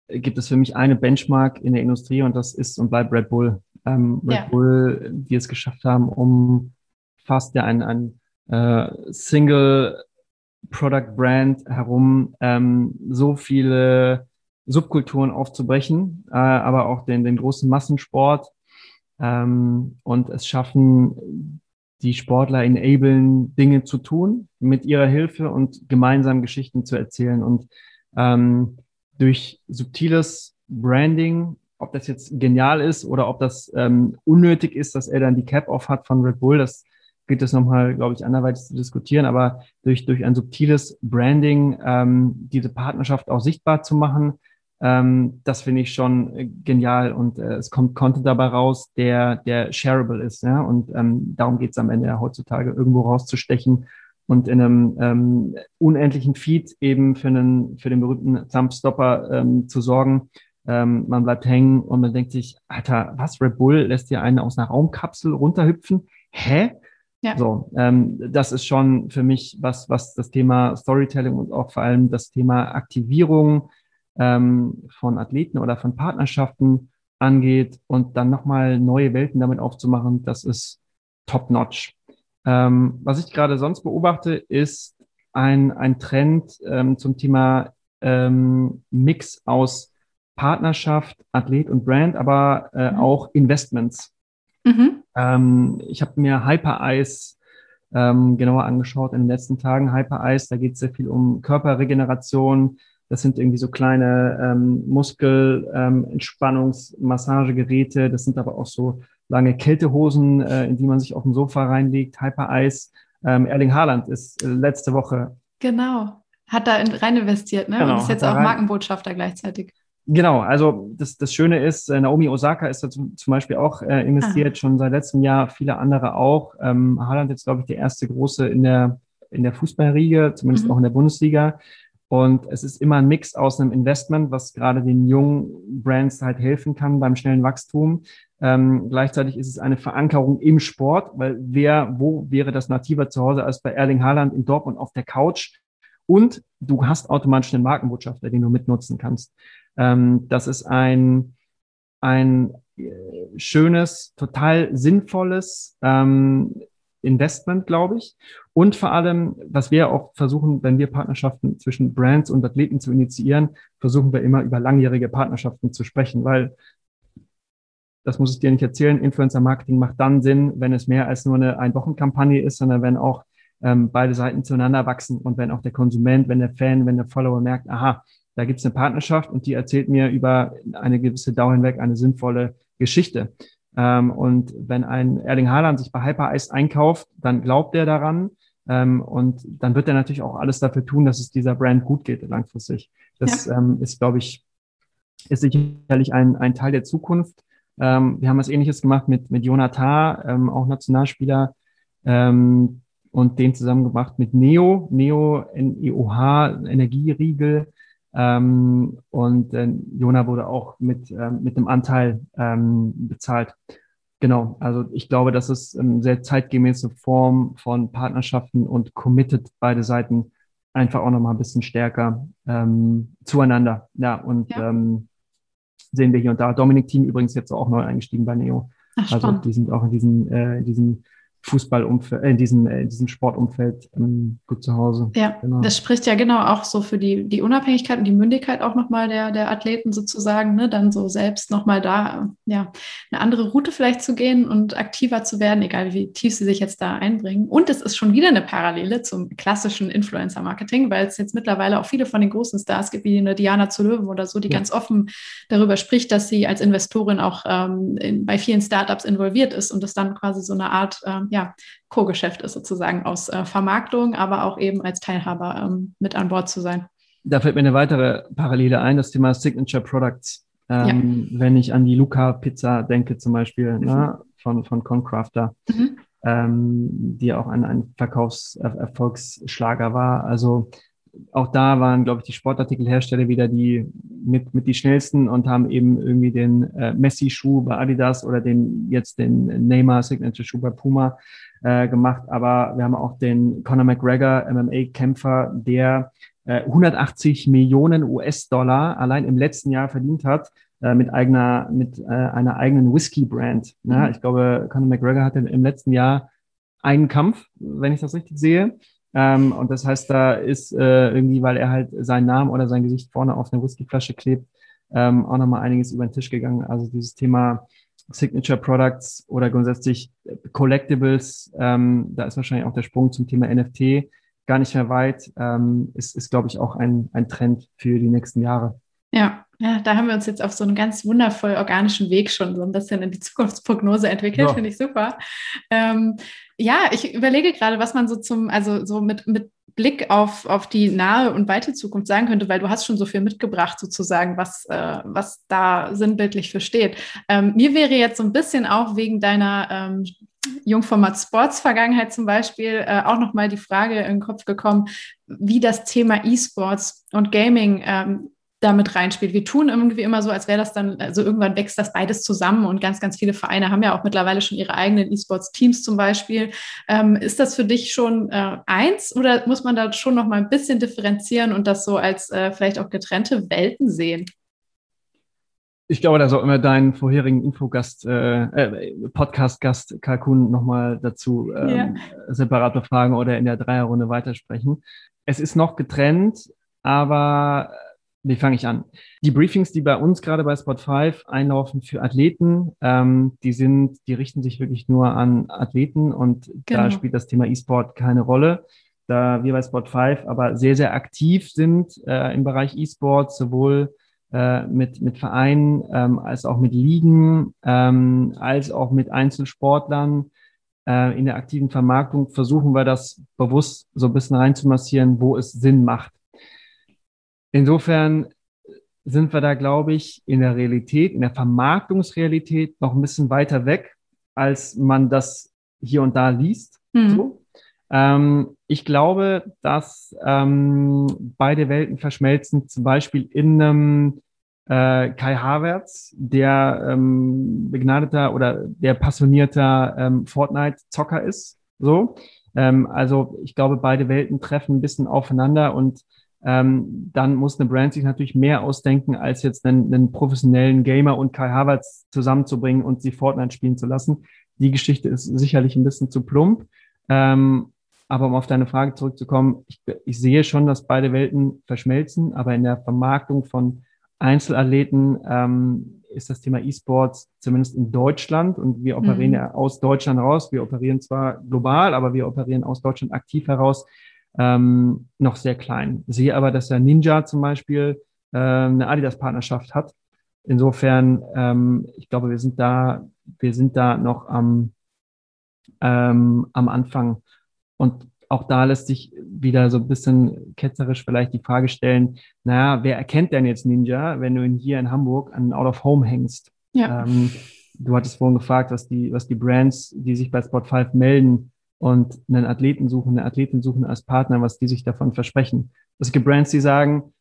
S2: gibt es für mich eine Benchmark in der Industrie und das ist und bleibt Red Bull. Ähm, Red ja. Bull, die es geschafft haben, um fast ja ein, ein äh, Single Product Brand herum ähm, so viele Subkulturen aufzubrechen, äh, aber auch den, den großen Massensport ähm, und es schaffen, die Sportler enablen, Dinge zu tun mit ihrer Hilfe und gemeinsam Geschichten zu erzählen. Und ähm, durch subtiles Branding, ob das jetzt genial ist oder ob das ähm, unnötig ist, dass er dann die Cap off hat von Red Bull, das gilt es nochmal, glaube ich, anderweitig zu diskutieren, aber durch, durch ein subtiles Branding ähm, diese Partnerschaft auch sichtbar zu machen, ähm, das finde ich schon äh, genial und äh, es kommt Content dabei raus, der, der shareable ist. Ja? Und ähm, darum geht es am Ende ja heutzutage, irgendwo rauszustechen und in einem ähm, unendlichen Feed eben für, einen, für den berühmten Thumbstopper ähm, zu sorgen. Ähm, man bleibt hängen und man denkt sich, Alter, was, Red Bull lässt hier einen aus einer Raumkapsel runterhüpfen? Hä? Ja. So, ähm, das ist schon für mich was, was das Thema Storytelling und auch vor allem das Thema Aktivierung ähm, von Athleten oder von Partnerschaften angeht und dann nochmal neue Welten damit aufzumachen, das ist top-notch. Ähm, was ich gerade sonst beobachte, ist ein, ein Trend ähm, zum Thema ähm, Mix aus Partnerschaft, Athlet und Brand, aber äh, mhm. auch Investments. Mhm. Ähm, ich habe mir Hyper Ice ähm, genauer angeschaut in den letzten Tagen. Hyper Ice, da geht es sehr viel um Körperregeneration. Das sind irgendwie so kleine ähm, Muskel-Entspannungsmassagegeräte. Ähm, das sind aber auch so lange Kältehosen, äh, in die man sich auf dem Sofa reinlegt. Hyper Ice. Ähm, Erling Haaland ist äh, letzte Woche.
S1: Genau. Hat da in, rein investiert, ne? Genau, Und ist jetzt auch Markenbotschafter gleichzeitig.
S2: Genau, also das, das Schöne ist, äh, Naomi Osaka ist da zum, zum Beispiel auch äh, investiert, ah. schon seit letztem Jahr, viele andere auch. Ähm, Haaland jetzt, glaube ich, der erste große in der, in der Fußballriege, zumindest mhm. auch in der Bundesliga. Und es ist immer ein Mix aus einem Investment, was gerade den jungen Brands halt helfen kann beim schnellen Wachstum. Ähm, gleichzeitig ist es eine Verankerung im Sport, weil wer, wo wäre das nativer zu Hause als bei Erling Haaland in Dortmund auf der Couch? Und du hast automatisch einen Markenbotschafter, den du mitnutzen kannst. Ähm, das ist ein, ein äh, schönes, total sinnvolles ähm, Investment, glaube ich. Und vor allem, was wir auch versuchen, wenn wir Partnerschaften zwischen Brands und Athleten zu initiieren, versuchen wir immer über langjährige Partnerschaften zu sprechen, weil das muss ich dir nicht erzählen, Influencer Marketing macht dann Sinn, wenn es mehr als nur eine Ein-Wochen-Kampagne ist, sondern wenn auch ähm, beide Seiten zueinander wachsen und wenn auch der Konsument, wenn der Fan, wenn der Follower merkt, aha, da gibt es eine Partnerschaft und die erzählt mir über eine gewisse Dauer hinweg eine sinnvolle Geschichte. Ähm, und wenn ein Erling Haaland sich bei Hyper Ice einkauft, dann glaubt er daran. Ähm, und dann wird er natürlich auch alles dafür tun, dass es dieser Brand gut geht langfristig. Das ja. ähm, ist, glaube ich, ist sicherlich ein, ein Teil der Zukunft. Ähm, wir haben was ähnliches gemacht mit, mit Jonathan, ähm, auch Nationalspieler, ähm, und den zusammen gemacht mit Neo, Neo, N-E-O-H, Energieriegel, ähm, und äh, Jona wurde auch mit, ähm, mit einem Anteil ähm, bezahlt. Genau, also ich glaube, das ist eine sehr zeitgemäße Form von Partnerschaften und committed beide Seiten einfach auch nochmal ein bisschen stärker ähm, zueinander. Ja, und ja. Ähm, sehen wir hier und da. Dominik Team übrigens jetzt auch neu eingestiegen bei Neo. Ach, also die sind auch in diesen, äh, in diesen Fußballumfeld, äh, in diesem, äh, in diesem Sportumfeld ähm, gut zu Hause.
S1: Ja, genau. das spricht ja genau auch so für die, die Unabhängigkeit und die Mündigkeit auch nochmal der, der Athleten sozusagen, ne? dann so selbst nochmal da, ja, eine andere Route vielleicht zu gehen und aktiver zu werden, egal wie tief sie sich jetzt da einbringen. Und es ist schon wieder eine Parallele zum klassischen Influencer-Marketing, weil es jetzt mittlerweile auch viele von den großen Stars gibt, wie eine Diana zu Löwen oder so, die ja. ganz offen darüber spricht, dass sie als Investorin auch ähm, in, bei vielen Startups involviert ist und das dann quasi so eine Art, ähm, ja, Co-Geschäft ist sozusagen aus äh, Vermarktung, aber auch eben als Teilhaber ähm, mit an Bord zu sein.
S2: Da fällt mir eine weitere Parallele ein, das Thema Signature Products. Ähm, ja. Wenn ich an die Luca Pizza denke zum Beispiel mhm. ne, von, von Concrafter, mhm. ähm, die auch ein, ein Verkaufserfolgsschlager war. Also auch da waren, glaube ich, die Sportartikelhersteller wieder die mit, mit die schnellsten und haben eben irgendwie den äh, Messi-Schuh bei Adidas oder den jetzt den Neymar Signature-Schuh bei Puma äh, gemacht. Aber wir haben auch den Conor McGregor, MMA-Kämpfer, der äh, 180 Millionen US-Dollar allein im letzten Jahr verdient hat äh, mit eigener, mit äh, einer eigenen Whisky-Brand. Ne? Mhm. Ich glaube, Conor McGregor hatte im letzten Jahr einen Kampf, wenn ich das richtig sehe. Ähm, und das heißt, da ist äh, irgendwie, weil er halt seinen Namen oder sein Gesicht vorne auf eine Whiskyflasche klebt, ähm, auch nochmal einiges über den Tisch gegangen. Also dieses Thema Signature Products oder grundsätzlich Collectibles, ähm, da ist wahrscheinlich auch der Sprung zum Thema NFT gar nicht mehr weit, ähm, ist, ist glaube ich, auch ein, ein Trend für die nächsten Jahre.
S1: Ja, ja, da haben wir uns jetzt auf so einen ganz wundervoll organischen Weg schon so ein bisschen in die Zukunftsprognose entwickelt, ja. finde ich super. Ähm, ja, ich überlege gerade, was man so zum, also so mit, mit Blick auf, auf die nahe und weite Zukunft sagen könnte, weil du hast schon so viel mitgebracht, sozusagen, was, äh, was da sinnbildlich für steht. Ähm, mir wäre jetzt so ein bisschen auch wegen deiner ähm, Jungformat Sports Vergangenheit zum Beispiel äh, auch nochmal die Frage in den Kopf gekommen, wie das Thema E-Sports und Gaming ähm, damit reinspielt. Wir tun irgendwie immer so, als wäre das dann, also irgendwann wächst das beides zusammen und ganz, ganz viele Vereine haben ja auch mittlerweile schon ihre eigenen E-Sports-Teams zum Beispiel. Ähm, ist das für dich schon äh, eins oder muss man da schon noch mal ein bisschen differenzieren und das so als äh, vielleicht auch getrennte Welten sehen?
S2: Ich glaube, da sollten wir deinen vorherigen Infogast, äh, äh, Podcast-Gast Kalkun nochmal dazu ähm, yeah. separat befragen oder in der Dreierrunde weitersprechen. Es ist noch getrennt, aber wie fange ich an? Die Briefings, die bei uns gerade bei Spot 5 einlaufen für Athleten, ähm, die sind, die richten sich wirklich nur an Athleten und genau. da spielt das Thema E-Sport keine Rolle. Da wir bei Spot 5 aber sehr, sehr aktiv sind äh, im Bereich E-Sport, sowohl äh, mit, mit Vereinen ähm, als auch mit Ligen, ähm, als auch mit Einzelsportlern äh, in der aktiven Vermarktung, versuchen wir das bewusst so ein bisschen reinzumassieren, wo es Sinn macht. Insofern sind wir da, glaube ich, in der Realität, in der Vermarktungsrealität noch ein bisschen weiter weg, als man das hier und da liest. Mhm. So. Ähm, ich glaube, dass ähm, beide Welten verschmelzen, zum Beispiel in einem äh, Kai Havertz, der ähm, begnadeter oder der passionierter ähm, Fortnite-Zocker ist. So. Ähm, also ich glaube, beide Welten treffen ein bisschen aufeinander und ähm, dann muss eine Brand sich natürlich mehr ausdenken, als jetzt einen, einen professionellen Gamer und Kai Havertz zusammenzubringen und sie Fortnite spielen zu lassen. Die Geschichte ist sicherlich ein bisschen zu plump. Ähm, aber um auf deine Frage zurückzukommen, ich, ich sehe schon, dass beide Welten verschmelzen, aber in der Vermarktung von Einzelathleten ähm, ist das Thema E-Sports zumindest in Deutschland und wir operieren mhm. ja aus Deutschland raus. Wir operieren zwar global, aber wir operieren aus Deutschland aktiv heraus ähm, noch sehr klein. Sehe aber, dass der Ninja zum Beispiel äh, eine Adidas-Partnerschaft hat. Insofern, ähm, ich glaube, wir sind da, wir sind da noch am, ähm, am Anfang. Und auch da lässt sich wieder so ein bisschen ketzerisch vielleicht die Frage stellen, naja, wer erkennt denn jetzt Ninja, wenn du ihn hier in Hamburg an Out of Home hängst? Ja. Ähm, du hattest vorhin gefragt, was die, was die Brands, die sich bei Spot 5 melden, und einen Athleten suchen, eine Athletin suchen als Partner, was die sich davon versprechen. Es gibt Brands, die sagen,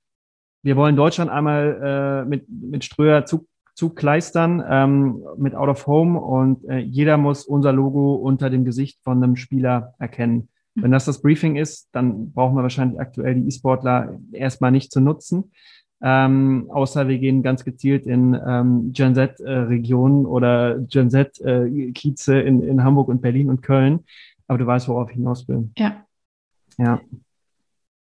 S2: wir wollen Deutschland einmal äh, mit, mit Ströer zu, zukleistern, ähm, mit Out of Home und äh, jeder muss unser Logo unter dem Gesicht von einem Spieler erkennen. Wenn das das Briefing ist, dann brauchen wir wahrscheinlich aktuell die E-Sportler erstmal nicht zu nutzen. ähm, außer wir gehen ganz gezielt in ähm, Gen Z-Regionen äh, oder Gen Z-Kieze äh, in, in Hamburg und Berlin und Köln. Aber du weißt, worauf ich hinaus will.
S1: Ja.
S2: Ja.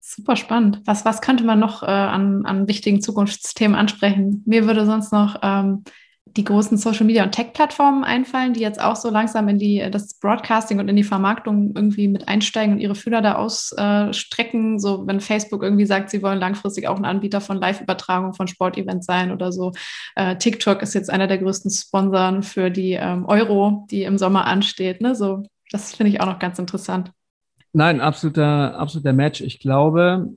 S1: Super spannend. Was, was könnte man noch äh, an, an wichtigen Zukunftsthemen ansprechen? Mir würde sonst noch ähm, die großen Social Media und Tech-Plattformen einfallen, die jetzt auch so langsam in die das Broadcasting und in die Vermarktung irgendwie mit einsteigen und ihre Fühler da ausstrecken. so wenn Facebook irgendwie sagt, sie wollen langfristig auch ein Anbieter von Live-Übertragung von Sportevents sein oder so. Äh, TikTok ist jetzt einer der größten Sponsoren für die ähm, Euro, die im Sommer ansteht. Ne? So, das finde ich auch noch ganz interessant.
S2: Nein, absoluter, absoluter Match. Ich glaube,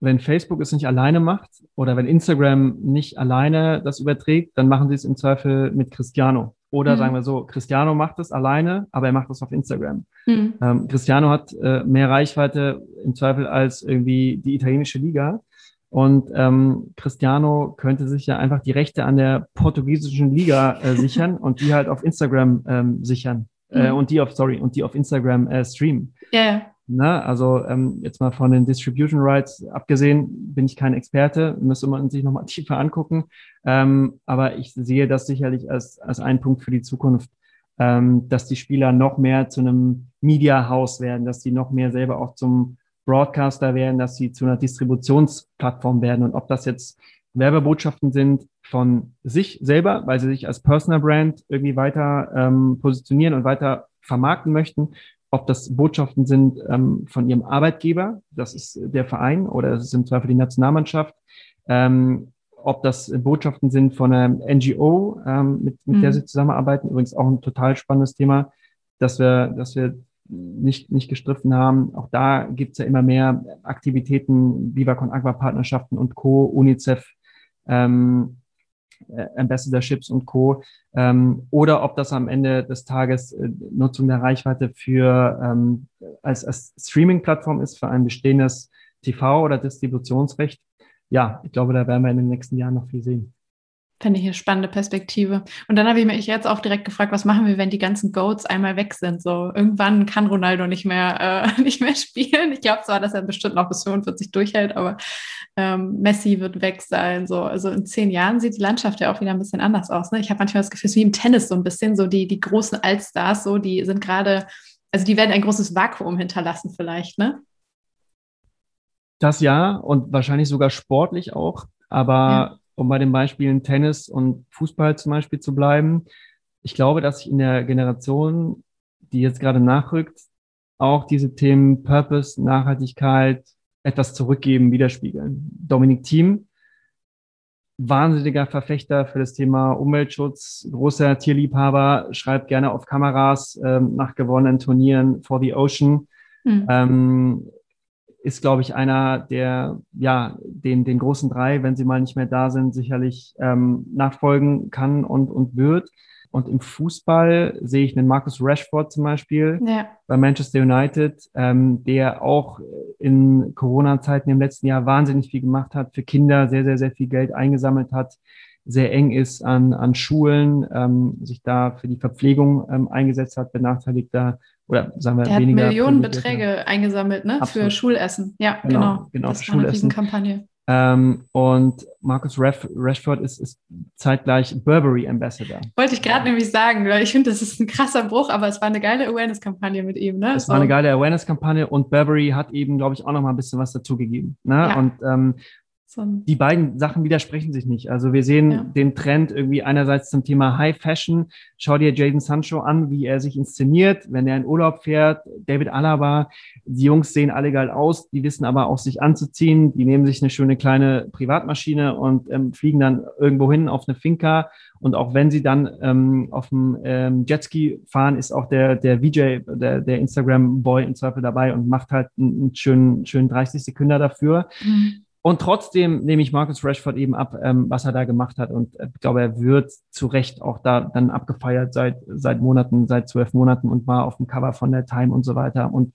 S2: wenn Facebook es nicht alleine macht oder wenn Instagram nicht alleine das überträgt, dann machen sie es im Zweifel mit Cristiano. Oder mhm. sagen wir so, Cristiano macht es alleine, aber er macht es auf Instagram. Mhm. Ähm, Cristiano hat äh, mehr Reichweite im Zweifel als irgendwie die italienische Liga. Und ähm, Cristiano könnte sich ja einfach die Rechte an der portugiesischen Liga äh, sichern (laughs) und die halt auf Instagram ähm, sichern. Äh, mhm. und die auf, sorry, und die auf Instagram äh, streamen.
S1: Ja, yeah.
S2: Ne? Also ähm, jetzt mal von den Distribution Rights abgesehen, bin ich kein Experte, müsste man sich nochmal (laughs) tiefer angucken. Ähm, aber ich sehe das sicherlich als, als einen Punkt für die Zukunft, ähm, dass die Spieler noch mehr zu einem Media House werden, dass die noch mehr selber auch zum Broadcaster werden, dass sie zu einer Distributionsplattform werden. Und ob das jetzt Werbebotschaften sind von sich selber, weil sie sich als Personal Brand irgendwie weiter ähm, positionieren und weiter vermarkten möchten, ob das Botschaften sind ähm, von ihrem Arbeitgeber, das ist der Verein oder das ist im Zweifel die Nationalmannschaft, ähm, ob das Botschaften sind von einer NGO, ähm, mit, mit mhm. der sie zusammenarbeiten. Übrigens auch ein total spannendes Thema, dass wir, dass wir nicht, nicht gestriffen haben. Auch da gibt es ja immer mehr Aktivitäten, Viva Agua Partnerschaften und Co., UNICEF, ähm, äh, Ambassadorships und Co. Ähm, oder ob das am Ende des Tages äh, Nutzung der Reichweite für ähm, als, als Streaming-Plattform ist für ein bestehendes TV- oder Distributionsrecht. Ja, ich glaube, da werden wir in den nächsten Jahren noch viel sehen.
S1: Finde ich eine spannende Perspektive. Und dann habe ich mich jetzt auch direkt gefragt, was machen wir, wenn die ganzen Goats einmal weg sind? So irgendwann kann Ronaldo nicht mehr, äh, (laughs) nicht mehr spielen. Ich glaube zwar, dass er bestimmt noch bis 45 durchhält, aber ähm, Messi wird weg sein. So, also in zehn Jahren sieht die Landschaft ja auch wieder ein bisschen anders aus. Ne? Ich habe manchmal das Gefühl, es ist wie im Tennis so ein bisschen, so die, die großen Allstars, so die sind gerade, also die werden ein großes Vakuum hinterlassen vielleicht, ne?
S2: Das ja und wahrscheinlich sogar sportlich auch, aber ja um bei den Beispielen Tennis und Fußball zum Beispiel zu bleiben, ich glaube, dass sich in der Generation, die jetzt gerade nachrückt, auch diese Themen Purpose, Nachhaltigkeit, etwas zurückgeben, widerspiegeln. Dominik Thiem, wahnsinniger Verfechter für das Thema Umweltschutz, großer Tierliebhaber, schreibt gerne auf Kameras ähm, nach gewonnenen Turnieren for the Ocean. Mhm. Ähm, ist, glaube ich, einer, der ja den, den großen drei, wenn sie mal nicht mehr da sind, sicherlich ähm, nachfolgen kann und, und wird. Und im Fußball sehe ich einen Marcus Rashford zum Beispiel ja. bei Manchester United, ähm, der auch in Corona-Zeiten im letzten Jahr wahnsinnig viel gemacht hat, für Kinder sehr, sehr, sehr viel Geld eingesammelt hat, sehr eng ist an, an Schulen, ähm, sich da für die Verpflegung ähm, eingesetzt hat, benachteiligter oder sagen wir
S1: Der weniger. Hat Millionenbeträge eingesammelt, ne? Absolut. Für Schulessen. Ja, genau. Genau,
S2: genau
S1: das
S2: war Schulessen. Kampagne. Ähm, und Marcus Rashford ist, ist zeitgleich Burberry Ambassador.
S1: Wollte ich gerade nämlich sagen, weil ich finde, das ist ein krasser Bruch, aber es war eine geile Awareness-Kampagne mit ihm. Ne?
S2: Es so. war eine geile Awareness-Kampagne und Burberry hat eben, glaube ich, auch noch mal ein bisschen was dazugegeben. Ne? Ja. Und ähm, die beiden Sachen widersprechen sich nicht. Also wir sehen ja. den Trend irgendwie einerseits zum Thema High Fashion. Schau dir Jaden Sancho an, wie er sich inszeniert, wenn er in Urlaub fährt. David Alaba, die Jungs sehen alle geil aus, die wissen aber auch sich anzuziehen. Die nehmen sich eine schöne kleine Privatmaschine und ähm, fliegen dann irgendwo hin auf eine Finca. Und auch wenn sie dann ähm, auf dem ähm, Jetski fahren, ist auch der, der VJ, der, der Instagram-Boy im Zweifel dabei und macht halt einen, einen schönen, schönen 30 Sekunden dafür. Mhm. Und trotzdem nehme ich Marcus Rashford eben ab, ähm, was er da gemacht hat. Und äh, ich glaube, er wird zu Recht auch da dann abgefeiert seit, seit Monaten, seit zwölf Monaten und war auf dem Cover von der Time und so weiter. Und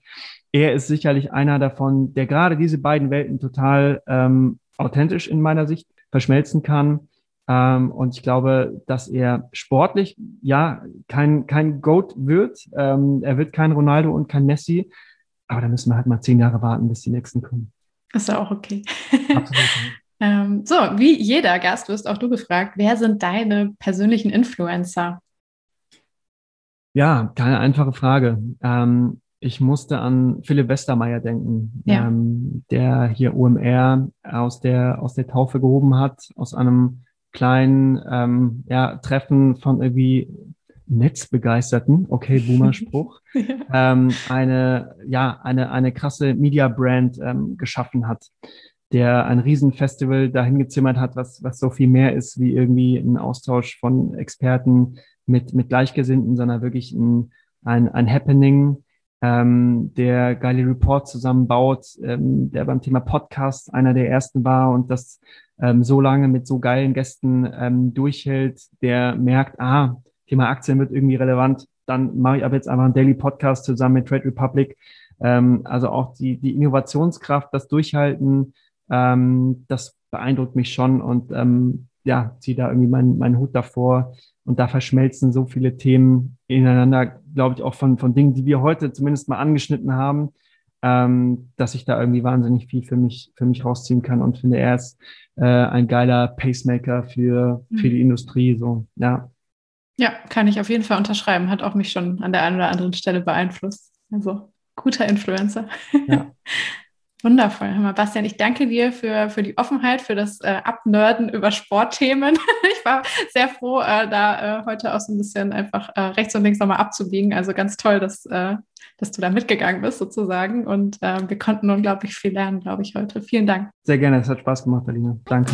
S2: er ist sicherlich einer davon, der gerade diese beiden Welten total ähm, authentisch in meiner Sicht verschmelzen kann. Ähm, und ich glaube, dass er sportlich, ja, kein, kein Goat wird. Ähm, er wird kein Ronaldo und kein Messi. Aber da müssen wir halt mal zehn Jahre warten, bis die nächsten kommen.
S1: Ist ja auch okay.
S2: Absolut. (laughs)
S1: Ähm, so, wie jeder Gast wirst auch du gefragt, wer sind deine persönlichen Influencer?
S2: Ja, keine einfache Frage. Ähm, ich musste an Philipp Westermeier denken, ja. ähm, der hier OMR aus der, aus der Taufe gehoben hat, aus einem kleinen ähm, ja, Treffen von irgendwie Netzbegeisterten, okay, Boomer-Spruch, (laughs) ja. ähm, eine, ja, eine, eine krasse Media-Brand ähm, geschaffen hat, der ein Riesenfestival dahin gezimmert hat, was, was so viel mehr ist wie irgendwie ein Austausch von Experten mit, mit Gleichgesinnten, sondern wirklich ein, ein, ein Happening, ähm, der geile Report zusammenbaut, ähm, der beim Thema Podcast einer der ersten war und das ähm, so lange mit so geilen Gästen ähm, durchhält, der merkt, ah, Thema Aktien wird irgendwie relevant, dann mache ich aber jetzt einfach einen Daily Podcast zusammen mit Trade Republic. Ähm, also auch die, die Innovationskraft, das Durchhalten, ähm, das beeindruckt mich schon und ähm, ja, ziehe da irgendwie meinen mein Hut davor. Und da verschmelzen so viele Themen ineinander, glaube ich, auch von, von Dingen, die wir heute zumindest mal angeschnitten haben, ähm, dass ich da irgendwie wahnsinnig viel für mich, für mich rausziehen kann und finde, er ist äh, ein geiler Pacemaker für, für die mhm. Industrie. So, ja.
S1: Ja, kann ich auf jeden Fall unterschreiben. Hat auch mich schon an der einen oder anderen Stelle beeinflusst. Also guter Influencer. Ja. (laughs) Wundervoll. Hör mal, Bastian, ich danke dir für, für die Offenheit, für das äh, Abnörden über Sportthemen. (laughs) ich war sehr froh, äh, da äh, heute auch so ein bisschen einfach äh, rechts und links nochmal abzubiegen. Also ganz toll, dass, äh, dass du da mitgegangen bist sozusagen. Und äh, wir konnten unglaublich viel lernen, glaube ich, heute. Vielen Dank.
S2: Sehr gerne, es hat Spaß gemacht, Alina. Danke.